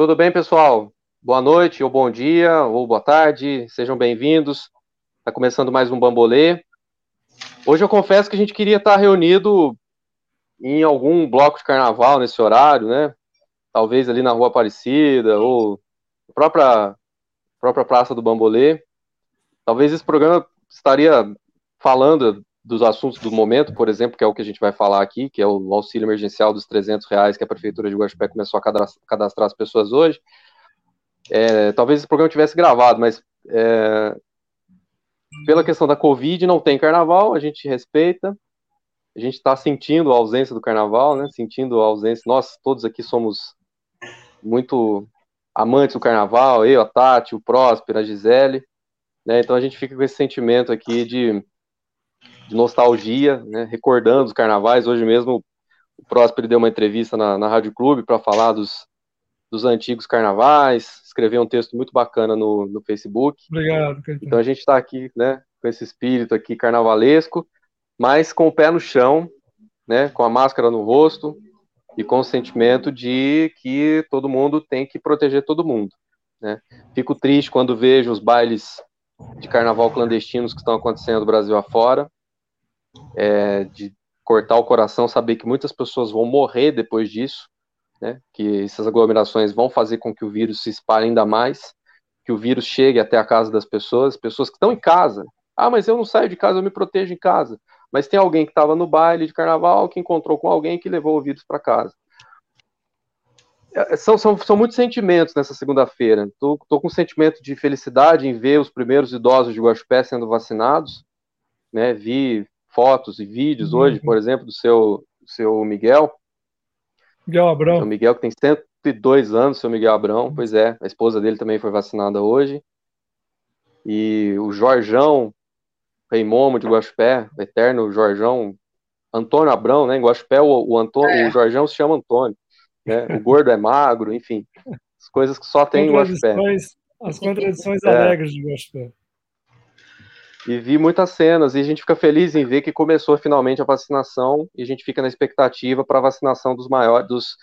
Tudo bem, pessoal? Boa noite, ou bom dia, ou boa tarde, sejam bem-vindos. Está começando mais um Bambolê. Hoje eu confesso que a gente queria estar reunido em algum bloco de carnaval nesse horário, né? Talvez ali na Rua Aparecida, ou na própria, própria Praça do Bambolê. Talvez esse programa estaria falando dos assuntos do momento, por exemplo, que é o que a gente vai falar aqui, que é o auxílio emergencial dos 300 reais que a Prefeitura de Guaxupé começou a cadastrar as pessoas hoje. É, talvez esse programa tivesse gravado, mas é, pela questão da Covid não tem carnaval, a gente respeita, a gente está sentindo a ausência do carnaval, né? Sentindo a ausência. Nós todos aqui somos muito amantes do carnaval, eu, a Tati, o Próspero, a Gisele, né? Então a gente fica com esse sentimento aqui de de nostalgia, né, recordando os carnavais. Hoje mesmo o Próspero deu uma entrevista na, na Rádio Clube para falar dos, dos antigos carnavais, escreveu um texto muito bacana no, no Facebook. Obrigado. Então a gente está aqui, né, com esse espírito aqui carnavalesco, mas com o pé no chão, né, com a máscara no rosto e com o sentimento de que todo mundo tem que proteger todo mundo. Né? Fico triste quando vejo os bailes de carnaval clandestinos que estão acontecendo no Brasil afora é, de cortar o coração, saber que muitas pessoas vão morrer depois disso, né? Que essas aglomerações vão fazer com que o vírus se espalhe ainda mais, que o vírus chegue até a casa das pessoas, pessoas que estão em casa. Ah, mas eu não saio de casa, eu me protejo em casa. Mas tem alguém que estava no baile de carnaval que encontrou com alguém que levou o vírus para casa. É, são, são, são muitos sentimentos nessa segunda-feira. Estou com um sentimento de felicidade em ver os primeiros idosos de Guaxupé sendo vacinados. Né? Vi fotos e vídeos uhum. hoje, por exemplo, do seu, seu Miguel. Miguel Abrão. O Miguel que tem 102 anos, seu Miguel Abrão, pois é, a esposa dele também foi vacinada hoje. E o Jorjão, Rei Momo de Guaxupé, o eterno Jorjão, Antônio Abrão, né? Em Guaxupé, o, o, Antônio, é. o Jorjão se chama Antônio. Né? O gordo é magro, enfim. As coisas que só tem em Guaxupé. As contradições é. alegres de Guaxupé e vi muitas cenas e a gente fica feliz em ver que começou finalmente a vacinação e a gente fica na expectativa para a vacinação dos maiores, dos,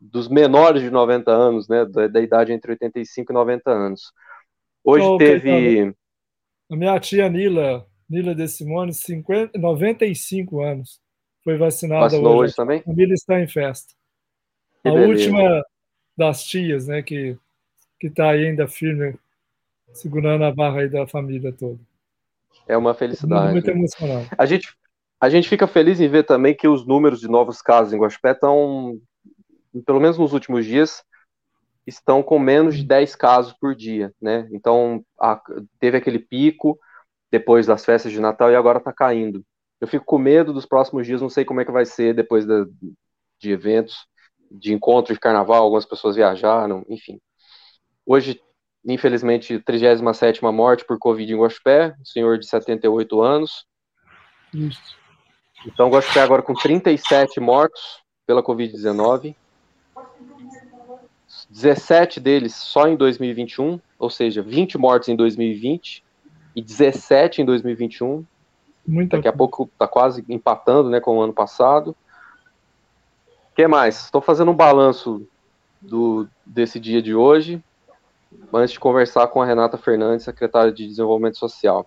dos menores de 90 anos, né, da, da, idade entre 85 e 90 anos. Hoje oh, teve a minha tia Nila, Nila De Simone, 50, 95 anos, foi vacinada Vacinou hoje. hoje também? A família está em festa. Que a beleza. última das tias, né, que que está ainda firme, segurando a barra aí da família toda. É uma felicidade. Muito emocionante. A gente, a gente fica feliz em ver também que os números de novos casos em Guaxupé estão, pelo menos nos últimos dias, estão com menos de 10 casos por dia, né? Então, a, teve aquele pico depois das festas de Natal e agora está caindo. Eu fico com medo dos próximos dias, não sei como é que vai ser depois da, de eventos, de encontro de carnaval, algumas pessoas viajaram, enfim. Hoje infelizmente, 37 morte por Covid em Guaxupé, um senhor de 78 anos. Isso. Então, Guaxupé agora com 37 mortos pela Covid-19. 17 deles só em 2021, ou seja, 20 mortes em 2020 e 17 em 2021. Muita Daqui a pouco está quase empatando né, com o ano passado. O que mais? Estou fazendo um balanço do, desse dia de hoje antes de conversar com a Renata Fernandes, secretária de Desenvolvimento Social.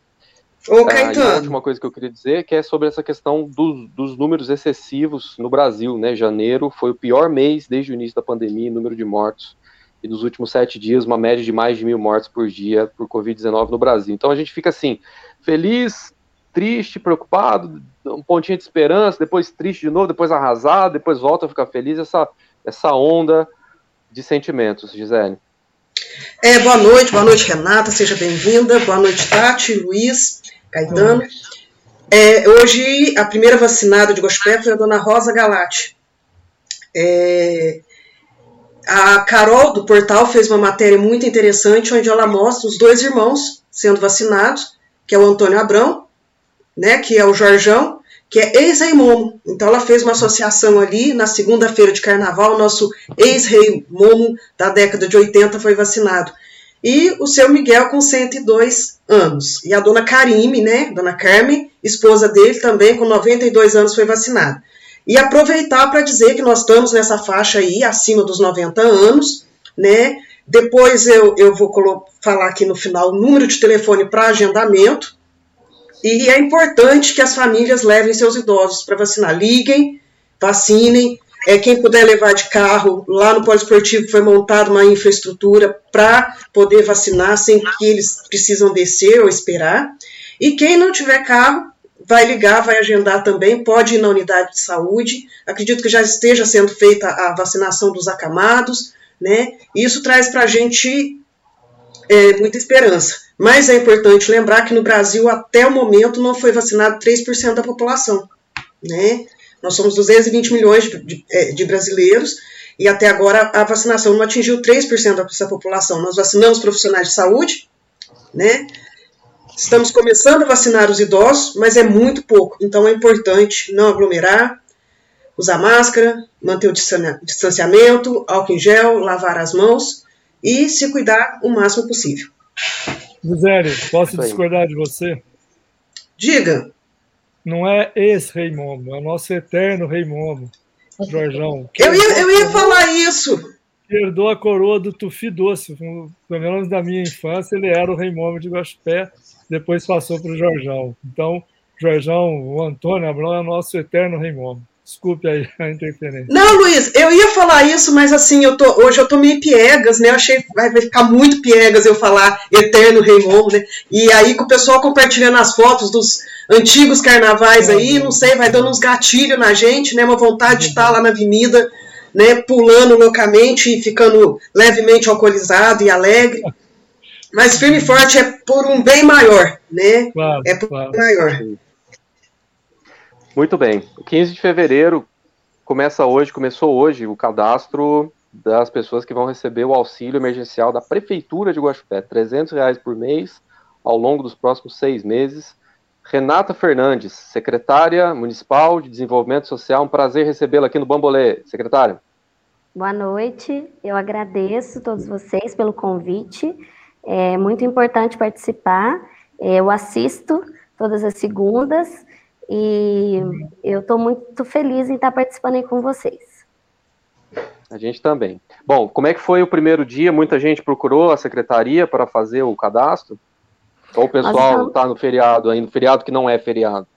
Ô, ah, Caetano. a última coisa que eu queria dizer que é sobre essa questão dos, dos números excessivos no Brasil, né? Janeiro foi o pior mês desde o início da pandemia em número de mortos. E nos últimos sete dias, uma média de mais de mil mortes por dia por Covid-19 no Brasil. Então a gente fica assim, feliz, triste, preocupado, um pontinho de esperança, depois triste de novo, depois arrasado, depois volta a ficar feliz, essa, essa onda de sentimentos, Gisele. É, boa noite, boa noite, Renata, seja bem-vinda. Boa noite, Tati, Luiz, Caetano. É, hoje, a primeira vacinada de Gospé foi a dona Rosa Galati. É, a Carol, do portal, fez uma matéria muito interessante, onde ela mostra os dois irmãos sendo vacinados, que é o Antônio Abrão, né, que é o Jorjão, que é ex-rei Momo. Então ela fez uma associação ali, na segunda-feira de carnaval, nosso ex-rei Momo da década de 80 foi vacinado. E o seu Miguel com 102 anos. E a dona Karime, né, dona Carmen, esposa dele, também com 92 anos foi vacinada. E aproveitar para dizer que nós estamos nessa faixa aí, acima dos 90 anos, né? Depois eu, eu vou falar aqui no final o número de telefone para agendamento. E é importante que as famílias levem seus idosos para vacinar. Liguem, vacinem. É, quem puder levar de carro, lá no poliesportivo foi montada uma infraestrutura para poder vacinar sem que eles precisam descer ou esperar. E quem não tiver carro, vai ligar, vai agendar também, pode ir na unidade de saúde. Acredito que já esteja sendo feita a vacinação dos acamados, né? Isso traz para a gente é, muita esperança. Mas é importante lembrar que no Brasil, até o momento, não foi vacinado 3% da população, né? Nós somos 220 milhões de, de, é, de brasileiros e até agora a vacinação não atingiu 3% dessa população. Nós vacinamos profissionais de saúde, né? Estamos começando a vacinar os idosos, mas é muito pouco. Então é importante não aglomerar, usar máscara, manter o distanciamento, álcool em gel, lavar as mãos e se cuidar o máximo possível. Gisele, posso discordar de você? Diga. Não é esse Rei Momo, é o nosso eterno Rei Momo, Jorjão. Eu ia, eu ia falar isso. Herdou a coroa do Tufi Doce. Pelo menos da minha infância, ele era o Rei Momo de Guaxupé depois passou para o Jorjão. Então, Jorjão, o Antônio Abrão é o nosso eterno rei Momo. Desculpe aí a interferência. Não, Luiz, eu ia falar isso, mas assim, eu tô, hoje eu tô meio piegas, né? Eu achei que vai ficar muito piegas eu falar eterno rei Momo, né? E aí com o pessoal compartilhando as fotos dos antigos carnavais aí, não sei, vai dando uns gatilhos na gente, né? Uma vontade de estar lá na avenida, né? Pulando loucamente e ficando levemente alcoolizado e alegre. Mas firme e forte é por um bem maior, né? Claro, é por claro. um bem maior. Muito bem. 15 de fevereiro começa hoje, começou hoje o cadastro das pessoas que vão receber o auxílio emergencial da Prefeitura de Guaxupé, 300 reais por mês ao longo dos próximos seis meses. Renata Fernandes, secretária municipal de Desenvolvimento Social, um prazer recebê-la aqui no Bambolê. Secretária. Boa noite, eu agradeço a todos vocês pelo convite é muito importante participar. É, eu assisto todas as segundas e eu estou muito feliz em estar participando aí com vocês. A gente também. Bom, como é que foi o primeiro dia? Muita gente procurou a secretaria para fazer o cadastro? Ou o pessoal está no feriado ainda, feriado que não é feriado?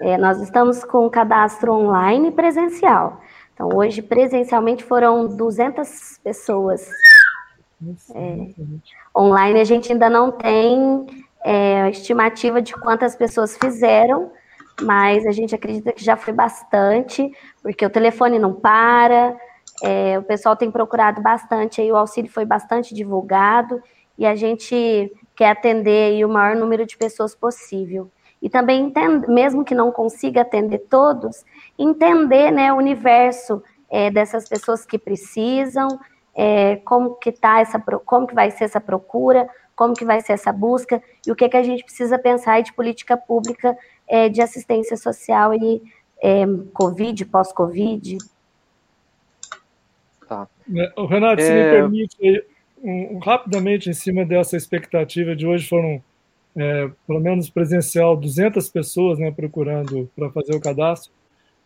É, nós estamos com o cadastro online e presencial. Então, hoje, presencialmente, foram 200 pessoas é, online a gente ainda não tem é, estimativa de quantas pessoas fizeram, mas a gente acredita que já foi bastante, porque o telefone não para, é, o pessoal tem procurado bastante, aí o auxílio foi bastante divulgado, e a gente quer atender aí o maior número de pessoas possível. E também, mesmo que não consiga atender todos, entender né, o universo é, dessas pessoas que precisam, é, como que tá essa, como que vai ser essa procura, como que vai ser essa busca e o que que a gente precisa pensar de política pública é, de assistência social e é, Covid, pós-Covid. Tá. É, Renato, se me é. permite, um, um, rapidamente em cima dessa expectativa de hoje foram é, pelo menos presencial 200 pessoas né, procurando para fazer o cadastro.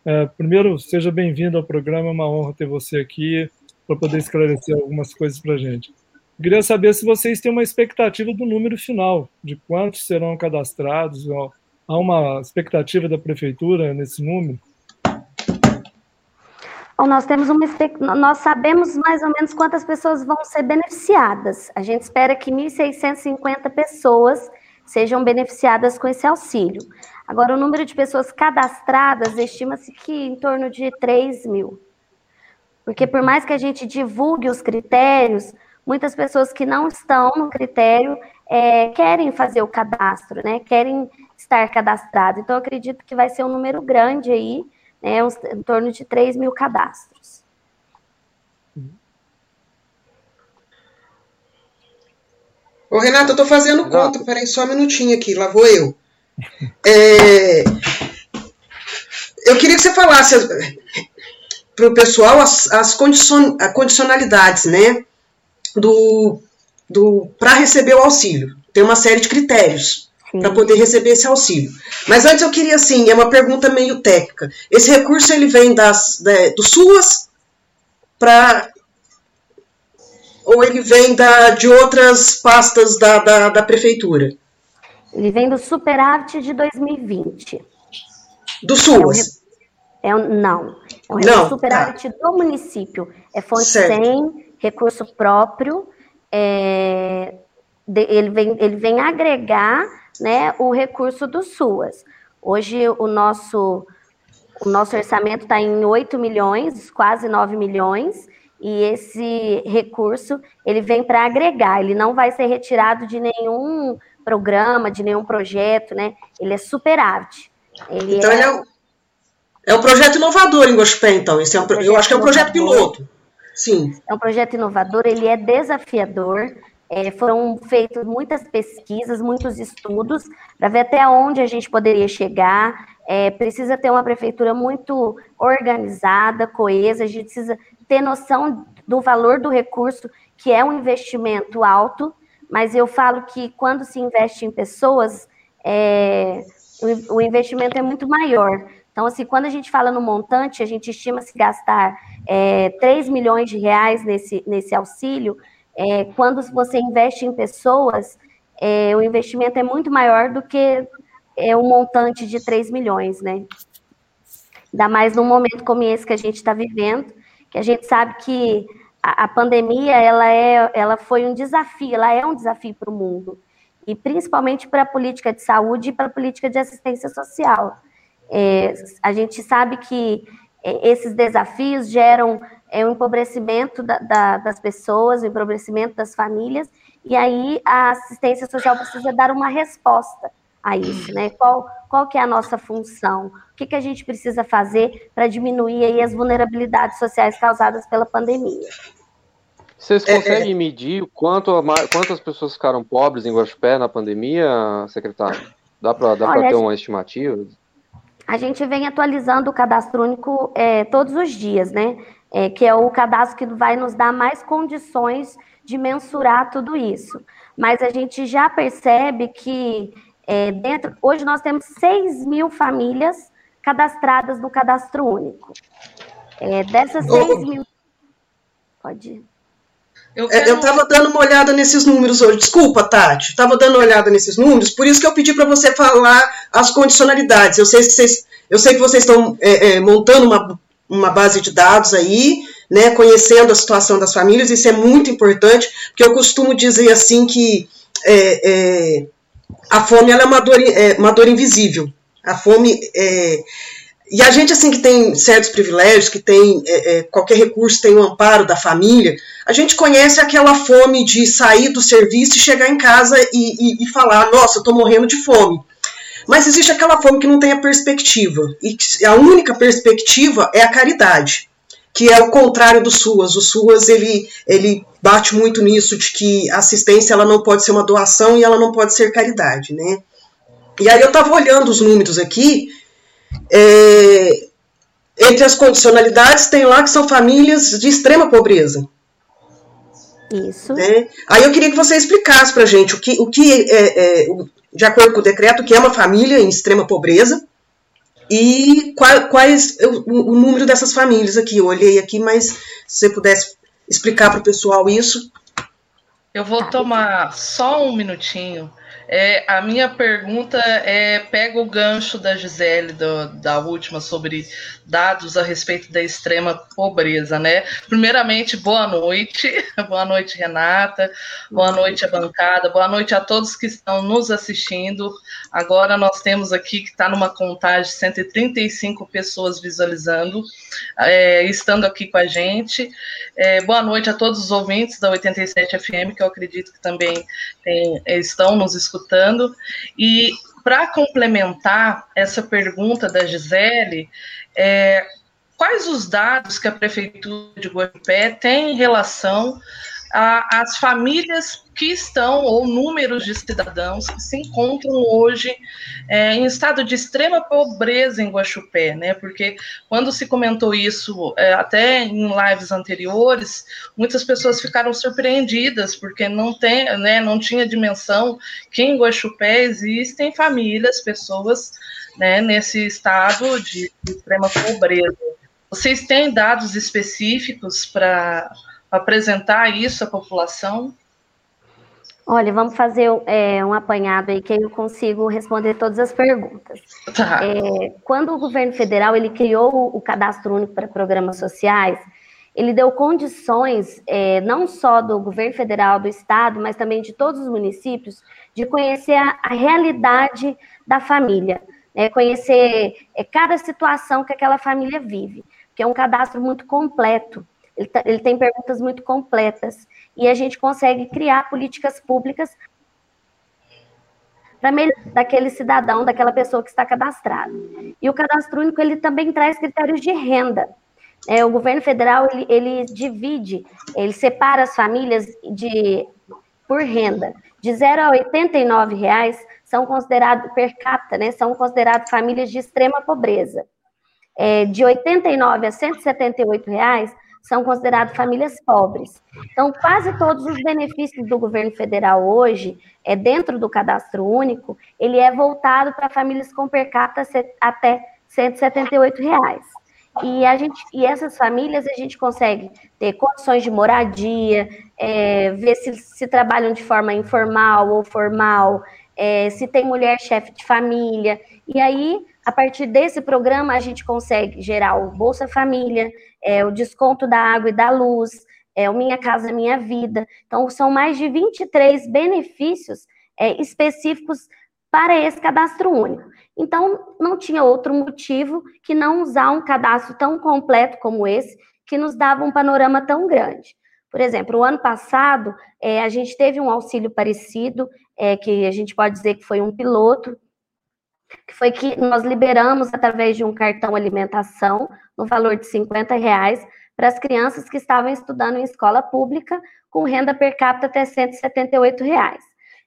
É, primeiro, seja bem-vindo ao programa, é uma honra ter você aqui para poder esclarecer algumas coisas para a gente. Queria saber se vocês têm uma expectativa do número final, de quantos serão cadastrados. Há uma expectativa da prefeitura nesse número? Bom, nós temos uma nós sabemos mais ou menos quantas pessoas vão ser beneficiadas. A gente espera que 1.650 pessoas sejam beneficiadas com esse auxílio. Agora, o número de pessoas cadastradas estima-se que em torno de 3 mil. Porque por mais que a gente divulgue os critérios, muitas pessoas que não estão no critério é, querem fazer o cadastro, né? Querem estar cadastrados. Então, acredito que vai ser um número grande aí, né? Uns, em torno de 3 mil cadastros. Ô, Renato, eu tô fazendo conta. Peraí, só um minutinho aqui. Lá vou eu. É... Eu queria que você falasse para o pessoal as, as condicion, condicionalidades, né? Do, do, para receber o auxílio. Tem uma série de critérios para poder receber esse auxílio. Mas antes eu queria, assim, é uma pergunta meio técnica. Esse recurso ele vem das, da, do SUAS para ou ele vem da, de outras pastas da, da, da prefeitura? Ele vem do superávit de 2020. Do SUAS? É um, não, é um não, superávit tá. do município. É fonte certo. 100, recurso próprio. É, ele, vem, ele vem agregar né, o recurso do SUAS. Hoje o nosso, o nosso orçamento está em 8 milhões, quase 9 milhões, e esse recurso ele vem para agregar, ele não vai ser retirado de nenhum programa, de nenhum projeto, né? Ele é superávit. Ele então é... ele é, um, é um projeto inovador em Gospé, então. Esse é um, eu acho que é um projeto piloto. Sim. É um projeto inovador, ele é desafiador. É, foram feitas muitas pesquisas, muitos estudos, para ver até onde a gente poderia chegar. É, precisa ter uma prefeitura muito organizada, coesa, a gente precisa ter noção do valor do recurso, que é um investimento alto, mas eu falo que quando se investe em pessoas, é, o, investimento é muito maior. Então, assim, quando a gente fala no montante, a gente estima se gastar é, 3 milhões de reais nesse, nesse auxílio, é, quando você investe em pessoas, é, o investimento é muito maior do que é, um montante de 3 milhões, né? Ainda mais num momento como esse que a gente está vivendo, que a gente sabe que a, a, pandemia ela, é, ela foi um desafio, ela é um desafio para o mundo, e principalmente para a política de saúde e para a política de assistência social. É, a gente sabe que é, esses desafios geram é, um empobrecimento da, da, das pessoas, o um empobrecimento das famílias, e aí a assistência social precisa dar uma resposta a isso, né? Qual, qual que é a nossa função? O que, que a gente precisa fazer para diminuir aí as vulnerabilidades sociais causadas pela pandemia? Vocês conseguem é, é. medir quanto, quantas pessoas ficaram pobres em Guaxupé na pandemia, secretário? Dá para dá ter uma estimativa? A gente vem atualizando o cadastro único é, todos os dias, né? É, que é o cadastro que vai nos dar mais condições de mensurar tudo isso. Mas a gente já percebe que é, dentro, hoje nós temos 6 mil famílias cadastradas no cadastro único. É, dessas 6 mil. Pode ir. Eu é, estava dando uma olhada nesses números hoje. Desculpa, Tati. Estava dando uma olhada nesses números, por isso que eu pedi para você falar as condicionalidades. Eu sei, vocês, eu sei que vocês estão é, é, montando uma, uma base de dados aí, né, conhecendo a situação das famílias, isso é muito importante, porque eu costumo dizer assim que é, é, a fome é, uma dor, é uma dor invisível. A fome é, e a gente, assim, que tem certos privilégios, que tem é, é, qualquer recurso, tem o amparo da família, a gente conhece aquela fome de sair do serviço e chegar em casa e, e, e falar: nossa, eu estou morrendo de fome. Mas existe aquela fome que não tem a perspectiva. E a única perspectiva é a caridade, que é o contrário do SUAS. O SUAS ele, ele bate muito nisso de que a assistência ela não pode ser uma doação e ela não pode ser caridade, né? E aí eu estava olhando os números aqui é, entre as condicionalidades, tem lá que são famílias de extrema pobreza. Isso. Né? Aí eu queria que você explicasse para gente o que, o que é, é, de acordo com o decreto, o que é uma família em extrema pobreza e qual, quais o, o, número dessas famílias aqui. Eu olhei aqui, mas se você pudesse explicar para o pessoal isso. Eu vou tomar só um minutinho é, a minha pergunta é pega o gancho da Gisele do, da última sobre dados a respeito da extrema pobreza, né? Primeiramente, boa noite, boa noite Renata, boa noite a bancada, boa noite a todos que estão nos assistindo. Agora nós temos aqui que está numa contagem 135 pessoas visualizando, é, estando aqui com a gente. É, boa noite a todos os ouvintes da 87 FM, que eu acredito que também tem, estão nos escutando. E para complementar essa pergunta da Gisele, é, quais os dados que a Prefeitura de Guarapé tem em relação às famílias que estão, ou números de cidadãos que se encontram hoje é, em estado de extrema pobreza em Guaxupé, né? Porque quando se comentou isso, é, até em lives anteriores, muitas pessoas ficaram surpreendidas, porque não tem, né, não tinha dimensão que em Guaxupé existem famílias, pessoas né, nesse estado de, de extrema pobreza. Vocês têm dados específicos para apresentar isso à população? Olha, vamos fazer é, um apanhado aí que eu consigo responder todas as perguntas. Tá. É, quando o governo federal ele criou o cadastro único para programas sociais, ele deu condições é, não só do governo federal, do estado, mas também de todos os municípios, de conhecer a, a realidade da família, né, conhecer é, cada situação que aquela família vive, que é um cadastro muito completo. Ele, tá, ele tem perguntas muito completas e a gente consegue criar políticas públicas para daquele cidadão, daquela pessoa que está cadastrada. E o cadastro único ele também traz critérios de renda. É, o governo federal ele, ele, divide, ele separa as famílias de por renda. De 0 a 89 reais são considerados per capita, né? São considerados famílias de extrema pobreza. É, de 89 a 178 reais são considerados famílias pobres. Então, quase todos os benefícios do governo federal hoje, é dentro do cadastro único, ele é voltado para famílias com per capita até 178 reais. E, a gente, e essas famílias a gente consegue ter condições de moradia, é, ver se, se trabalham de forma informal ou formal, é, se tem mulher chefe de família. E aí a partir desse programa, a gente consegue gerar o Bolsa Família, é, o desconto da água e da luz, é, o Minha Casa Minha Vida. Então, são mais de 23 benefícios é, específicos para esse cadastro único. Então, não tinha outro motivo que não usar um cadastro tão completo como esse, que nos dava um panorama tão grande. Por exemplo, o ano passado, é, a gente teve um auxílio parecido, é, que a gente pode dizer que foi um piloto, que foi que nós liberamos através de um cartão alimentação no valor de 50 reais para as crianças que estavam estudando em escola pública com renda per capita até 178 reais.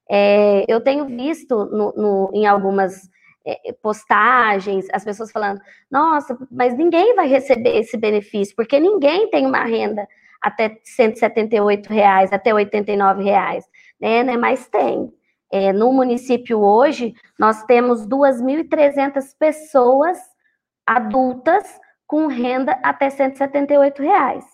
É, eu tenho visto no, no, em algumas é, postagens as pessoas falando, nossa, mas ninguém vai receber esse benefício, porque ninguém tem uma renda até 178 reais, até 89 reais, né? né mas tem. É, no município hoje, nós temos 2.300 pessoas adultas com renda até 178 reais.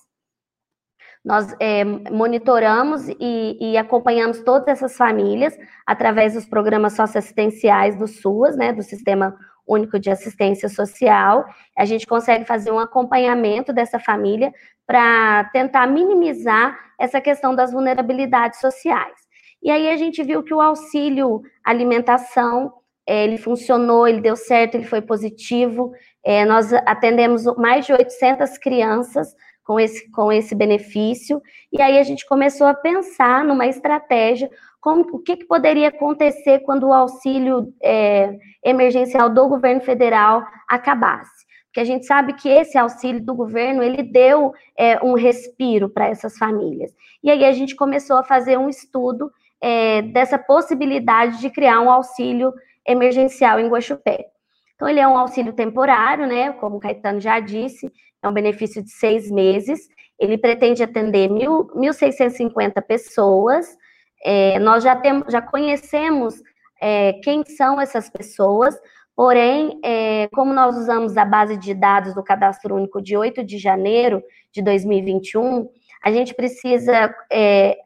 Nós é, monitoramos e, e, acompanhamos todas essas famílias através dos programas socioassistenciais do SUAS, né, do Sistema Único de Assistência Social. A gente consegue fazer um acompanhamento dessa família para tentar minimizar essa questão das vulnerabilidades sociais. E aí a gente viu que o auxílio alimentação, é, ele funcionou, ele deu certo, ele foi positivo. É, nós atendemos mais de 800 crianças com esse, com esse benefício, e aí a gente começou a pensar numa estratégia, como, o que, que poderia acontecer quando o auxílio é, emergencial do governo federal acabasse. Porque a gente sabe que esse auxílio do governo, ele deu é, um respiro para essas famílias. E aí a gente começou a fazer um estudo é, dessa possibilidade de criar um auxílio emergencial em Guaxupé. Então, ele é um auxílio temporário, né? Como o Caetano já disse, é um benefício de seis meses. Ele pretende atender 1.650 pessoas. É, nós já, temos, já conhecemos é, quem são essas pessoas, porém, é, como nós usamos a base de dados do Cadastro Único de 8 de janeiro de 2021, a gente precisa é,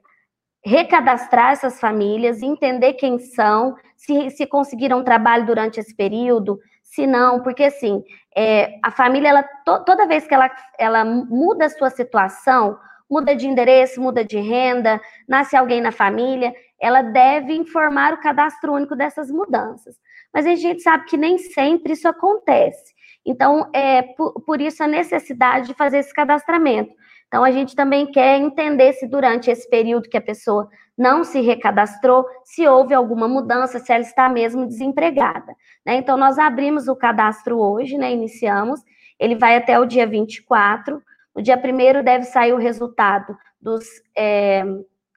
recadastrar essas famílias, entender quem são, se, se conseguiram trabalho durante esse período, se não, porque assim, é, a família, ela, to, toda vez que ela, ela muda a sua situação, muda de endereço, muda de renda, nasce alguém na família, ela deve informar o cadastro único dessas mudanças. Mas a gente sabe que nem sempre isso acontece. Então, é por, por isso a necessidade de fazer esse cadastramento. Então, a gente também quer entender se durante esse período que a pessoa não se recadastrou, se houve alguma mudança, se ela está mesmo desempregada. Né? Então, nós abrimos o cadastro hoje, né? iniciamos, ele vai até o dia 24. No dia 1 deve sair o resultado dos, é,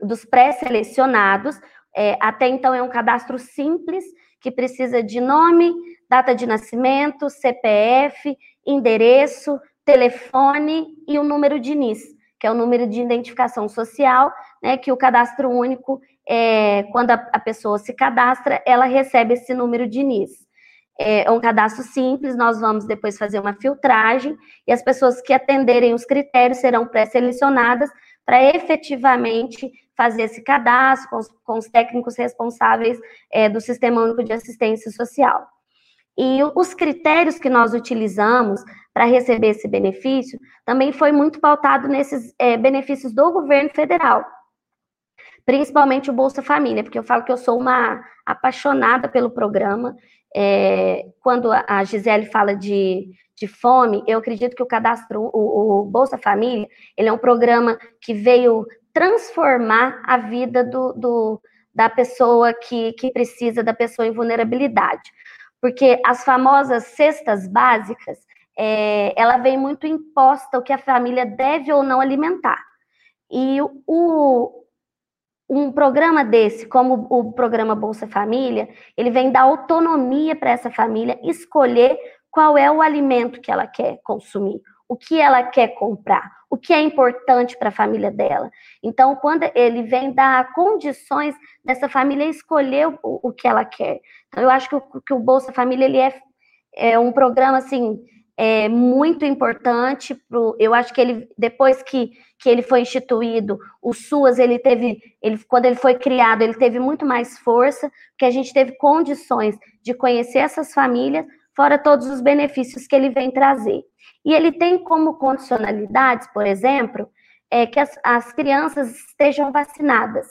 dos pré-selecionados. É, até então, é um cadastro simples, que precisa de nome, data de nascimento, CPF, endereço, telefone e o número de NIS, que é o número de identificação social, né, que o cadastro único, é, quando a, a pessoa se cadastra, ela recebe esse número de NIS. É, é um cadastro simples, nós vamos depois fazer uma filtragem e as pessoas que atenderem os critérios serão pré-selecionadas para efetivamente fazer esse cadastro com os, com os técnicos responsáveis é, do Sistema Único de Assistência Social. E os critérios que nós utilizamos para receber esse benefício também foi muito pautado nesses é, benefícios do governo federal, principalmente o Bolsa Família, porque eu falo que eu sou uma apaixonada pelo programa. É, quando a Gisele fala de, de fome, eu acredito que o cadastro, o, o Bolsa Família, ele é um programa que veio transformar a vida do, do da pessoa que, que precisa, da pessoa em vulnerabilidade porque as famosas cestas básicas, é, ela vem muito imposta o que a família deve ou não alimentar. E o, um programa desse, como o programa Bolsa Família, ele vem dar autonomia para essa família escolher qual é o alimento que ela quer consumir, o que ela quer comprar, o que é importante para a família dela. Então, quando ele vem dar condições dessa família escolher o, o que ela quer. Então, eu acho que o, que o Bolsa Família ele é, é um programa assim é, muito importante. Pro, eu acho que ele depois que, que ele foi instituído, o SUAS ele teve, ele, quando ele foi criado, ele teve muito mais força, porque a gente teve condições de conhecer essas famílias, fora todos os benefícios que ele vem trazer. E ele tem como condicionalidades, por exemplo, é que as, as crianças estejam vacinadas.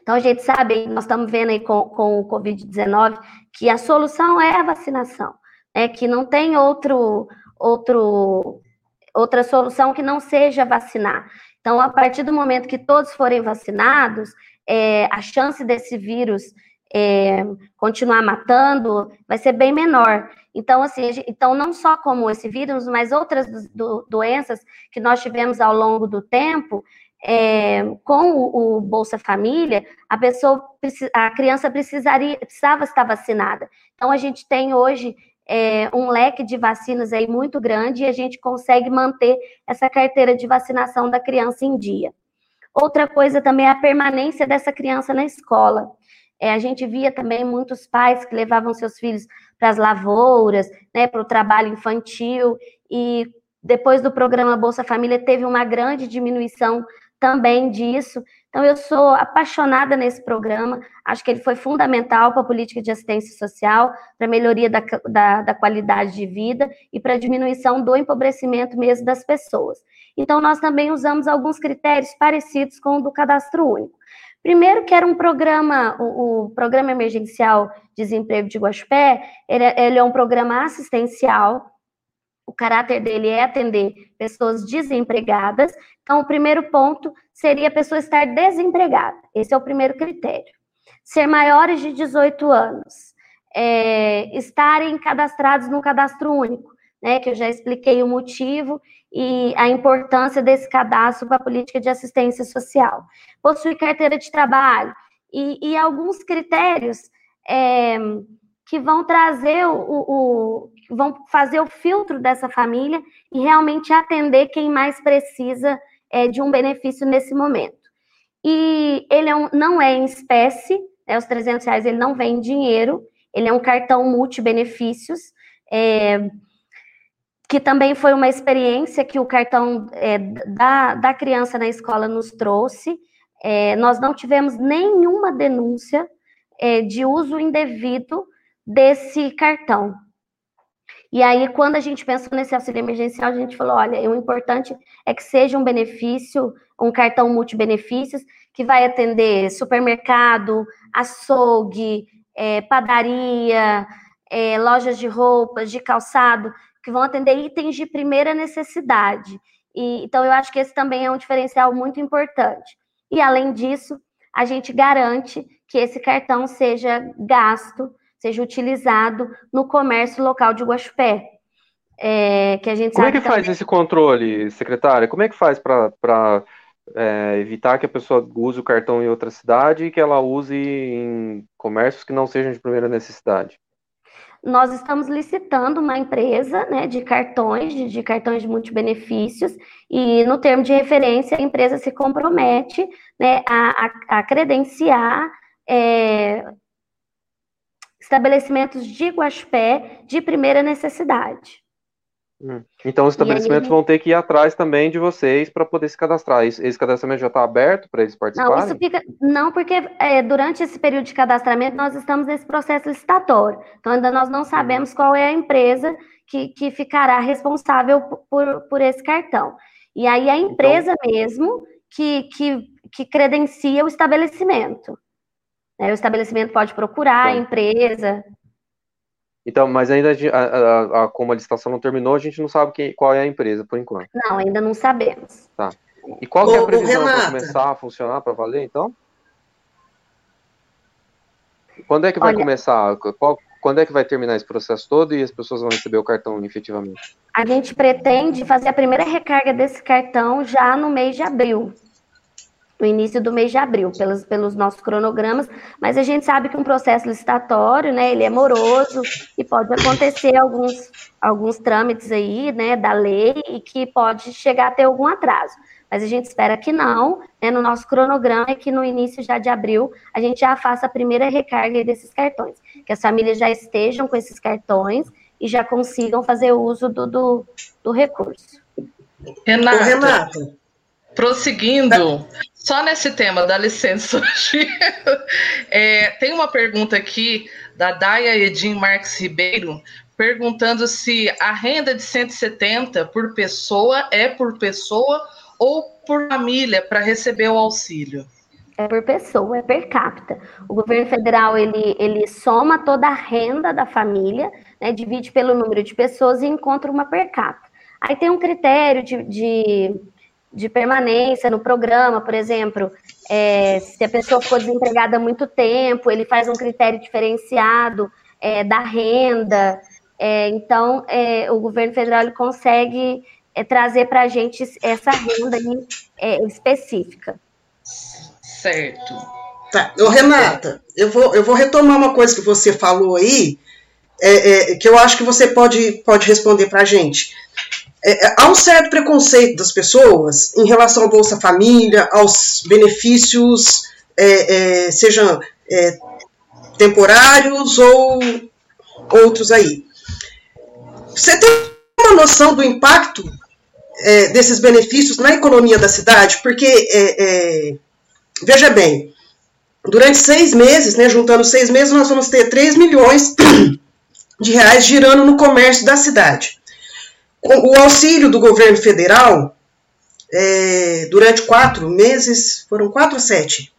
Então, a gente sabe, nós estamos vendo aí com, com o Covid-19, que a solução é a vacinação, é que não tem outro, outro, outra solução que não seja vacinar. Então, a partir do momento que todos forem vacinados, é, a chance desse vírus é, continuar matando vai ser bem menor. Então, assim, então não só como esse vírus, mas outras do, do, doenças que nós tivemos ao longo do tempo, é, com o, o, Bolsa Família, a pessoa, a criança precisaria, precisava estar vacinada. Então, a gente tem hoje é, um leque de vacinas aí muito grande e a gente consegue manter essa carteira de vacinação da criança em dia. Outra coisa também é a permanência dessa criança na escola. É, a gente via também muitos pais que levavam seus filhos para as lavouras, né, para o trabalho infantil, e depois do programa Bolsa Família teve uma grande diminuição também disso. Então, eu sou apaixonada nesse programa, acho que ele foi fundamental para a política de assistência social, para a melhoria da, da, da, qualidade de vida e para a diminuição do empobrecimento mesmo das pessoas. Então, nós também usamos alguns critérios parecidos com o do cadastro único. Primeiro, que era um programa, o, o Programa Emergencial Desemprego de Guaxupé, ele, é, ele é um programa assistencial, o caráter dele é atender pessoas desempregadas. Então, o primeiro ponto seria a pessoa estar desempregada. Esse é o primeiro critério. Ser maiores de 18 anos, é, estarem cadastrados no cadastro único, né, que eu já expliquei o motivo e a importância desse cadastro para a política de assistência social. Possuir carteira de trabalho e, e alguns critérios é, que vão trazer o, o, vão fazer o filtro dessa família e realmente atender quem mais precisa é, de um benefício nesse momento. E ele é um, não é em espécie, né, os 300 reais ele não vem em dinheiro, ele é um cartão multibenefícios, é, que também foi uma experiência que o cartão é, da, da criança na escola nos trouxe. É, nós não tivemos nenhuma denúncia é, de uso indevido desse cartão. E aí, quando a gente pensou nesse auxílio emergencial, a gente falou: olha, o importante é que seja um benefício, um cartão multibenefícios, que vai atender supermercado, açougue, é, padaria, é, lojas de roupas, de calçado, que vão atender itens de primeira necessidade. E, então, eu acho que esse também é um diferencial muito importante. E, além disso, a gente garante que esse cartão seja gasto, seja utilizado no comércio local de Guaxupé. É, que a gente Como é que também... faz esse controle, secretária? Como é que faz para é, evitar que a pessoa use o cartão em outra cidade e que ela use em comércios que não sejam de primeira necessidade? nós estamos licitando uma empresa né, de cartões, de, de, cartões de multibenefícios, e no termo de referência, a empresa se compromete né, a, a, a credenciar é, estabelecimentos de Guaxpé de primeira necessidade. Hum. Então, os estabelecimentos aí, vão ter que ir atrás também de vocês para poder se cadastrar. Esse cadastramento já está aberto para eles participarem? Não, isso fica, não porque é, durante esse período de cadastramento nós estamos nesse processo licitatório. Então, ainda nós não sabemos uhum. qual é a empresa que, que ficará responsável por, por esse cartão. E aí a empresa então, mesmo que, que, que credencia o estabelecimento. Né? O estabelecimento pode procurar então, a empresa. Então, mas ainda a, a, a, como a licitação não terminou, a gente não sabe quem, qual é a empresa, por enquanto. Não, ainda não sabemos. Tá. E qual é a previsão para começar a funcionar, para valer, então? Quando é que vai Olha, começar? Qual, quando é que vai terminar esse processo todo e as pessoas vão receber o cartão efetivamente? A gente pretende fazer a primeira recarga desse cartão já no mês de abril no início do mês de abril, pelos, pelos nossos cronogramas, mas a gente sabe que um processo licitatório, né, ele é moroso e pode acontecer alguns, alguns trâmites aí, né, da lei e que pode chegar a ter algum atraso. Mas a gente espera que não, né, no nosso cronograma é que no início já de abril a gente já faça a primeira recarga desses cartões, que as famílias já estejam com esses cartões e já consigam fazer uso do, do, do recurso. Renata, Renata, prosseguindo, só nesse tema, dá licença. é, tem uma pergunta aqui da Daia Edim Marques Ribeiro, perguntando se a renda de 170 por pessoa é por pessoa ou por família para receber o auxílio. É por pessoa, é per capita. O governo federal ele, ele soma toda a renda da família, né, divide pelo número de pessoas e encontra uma per capita. Aí tem um critério de, de de permanência no programa, por exemplo, é, se a pessoa ficou desempregada há muito tempo, ele faz um critério diferenciado é, da renda. É, então, é, o governo federal ele consegue é, trazer para a gente essa renda aí, é, específica. Certo. Tá. Ô, Renata, eu vou, eu vou retomar uma coisa que você falou aí, que eu acho que você pode, pode responder para a gente. É, é, há um certo preconceito das pessoas em relação ao Bolsa Família, aos benefícios, é, é, sejam é, temporários ou outros aí. Você tem uma noção do impacto é, desses benefícios na economia da cidade? Porque, veja bem, durante seis meses, né, juntando seis meses, nós vamos ter 3 milhões de reais girando no comércio da cidade o auxílio do governo federal, é, durante quatro meses, foram quatro ou sete,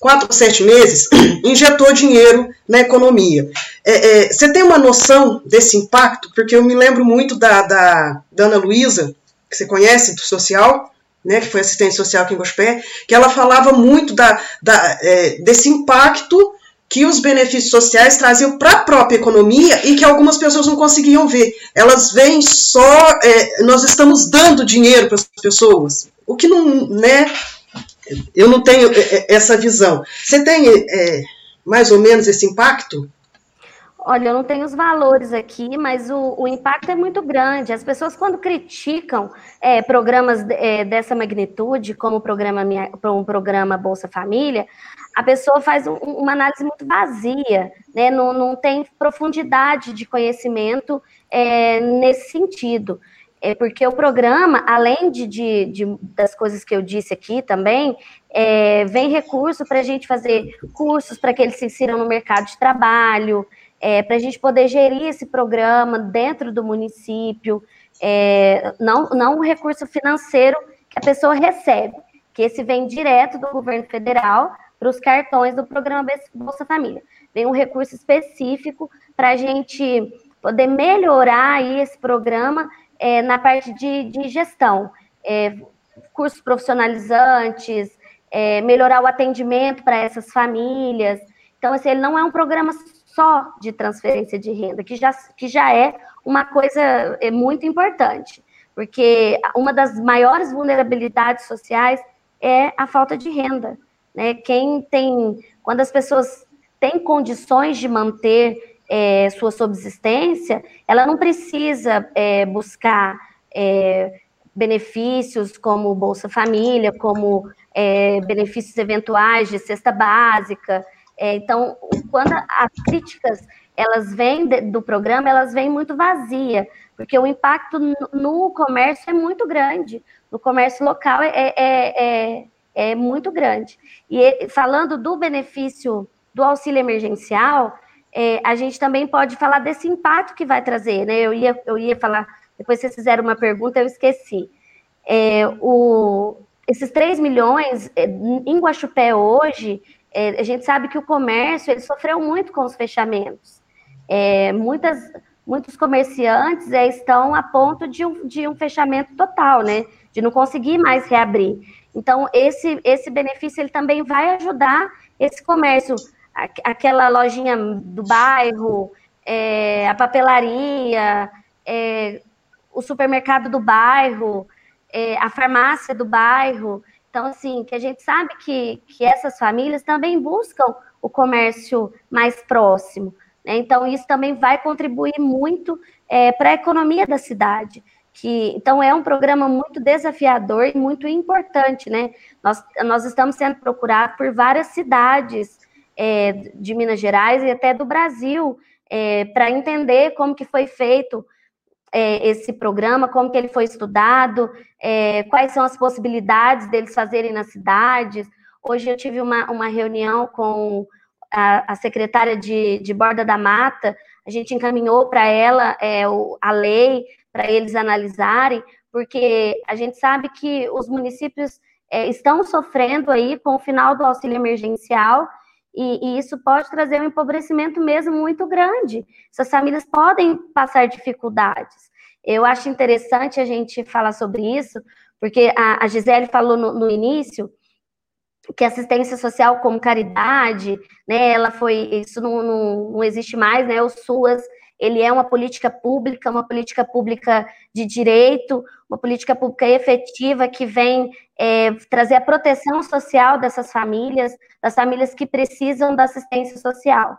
quatro ou sete meses, injetou dinheiro na economia. É, é, você tem uma noção desse impacto? Porque eu me lembro muito da, da, da Ana Luísa, que você conhece, do social, né, que foi assistente social aqui em Gospé, que ela falava muito da, da é, desse impacto que os benefícios sociais traziam para a própria economia e que algumas pessoas não conseguiam ver. Elas veem só, é, nós estamos dando dinheiro para as pessoas, o que não, né? Eu não tenho é, é, essa visão. Você tem é, mais ou menos esse impacto? Olha, eu não tenho os valores aqui, mas o, o impacto é muito grande. As pessoas, quando criticam é, programas é, dessa magnitude, como o programa, minha, um programa Bolsa Família, a pessoa faz um, uma análise muito vazia, né? não, não tem profundidade de conhecimento é, nesse sentido. É porque o programa, além de, de, de das coisas que eu disse aqui também, é, vem recurso para a gente fazer cursos para que eles se insiram no mercado de trabalho, é, para a gente poder gerir esse programa dentro do município, é, não, não um recurso financeiro que a pessoa recebe, que esse vem direto do governo federal para os cartões do programa Bolsa Família. Vem um recurso específico para a gente poder melhorar aí esse programa é, na parte de, de gestão, é, cursos profissionalizantes, é, melhorar o atendimento para essas famílias. Então, assim, ele não é um programa só de transferência de renda, que já, que já é uma coisa é muito importante, porque uma das maiores vulnerabilidades sociais é a falta de renda. Né? Quem tem, quando as pessoas têm condições de manter é, sua subsistência, ela não precisa é, buscar é, benefícios como Bolsa Família, como é, benefícios eventuais de cesta básica, é, então, quando as críticas elas vêm de, do programa, elas vêm muito vazia, porque o impacto no comércio é muito grande, no comércio local é, é, é, é muito grande. E falando do benefício do auxílio emergencial, é, a gente também pode falar desse impacto que vai trazer, né? Eu ia, eu ia falar, depois vocês fizeram uma pergunta, eu esqueci. É, o, esses 3 milhões é, em Guaxupé hoje, é, a gente sabe que o comércio ele sofreu muito com os fechamentos. É, muitas, muitos comerciantes é, estão a ponto de um, de um fechamento total, né? De não conseguir mais reabrir. Então, esse, esse benefício ele também vai ajudar esse comércio, aquela lojinha do bairro, é, a papelaria, é, o supermercado do bairro, é, a farmácia do bairro. Então, assim, que a gente sabe que, que essas famílias também buscam o comércio mais próximo. Né? Então, isso também vai contribuir muito é, para a economia da cidade. Que, então, é um programa muito desafiador e muito importante, né? Nós, nós estamos sendo procurados por várias cidades é, de Minas Gerais e até do Brasil é, para entender como que foi feito é, esse programa, como que ele foi estudado, é, quais são as possibilidades deles fazerem nas cidades. Hoje eu tive uma, uma reunião com a, a secretária de, de Borda da Mata, a gente encaminhou para ela é, o, a lei para eles analisarem, porque a gente sabe que os municípios é, estão sofrendo aí com o final do auxílio emergencial e, e, isso pode trazer um empobrecimento mesmo muito grande. Essas famílias podem passar dificuldades. Eu acho interessante a gente falar sobre isso, porque a, a Gisele falou no, no início que assistência social como caridade, né, ela foi, isso não, não, não existe mais, né, o SUAS, ele é uma política pública, uma política pública de direito, uma política pública efetiva que vem é, trazer a proteção social dessas famílias, das famílias que precisam da assistência social.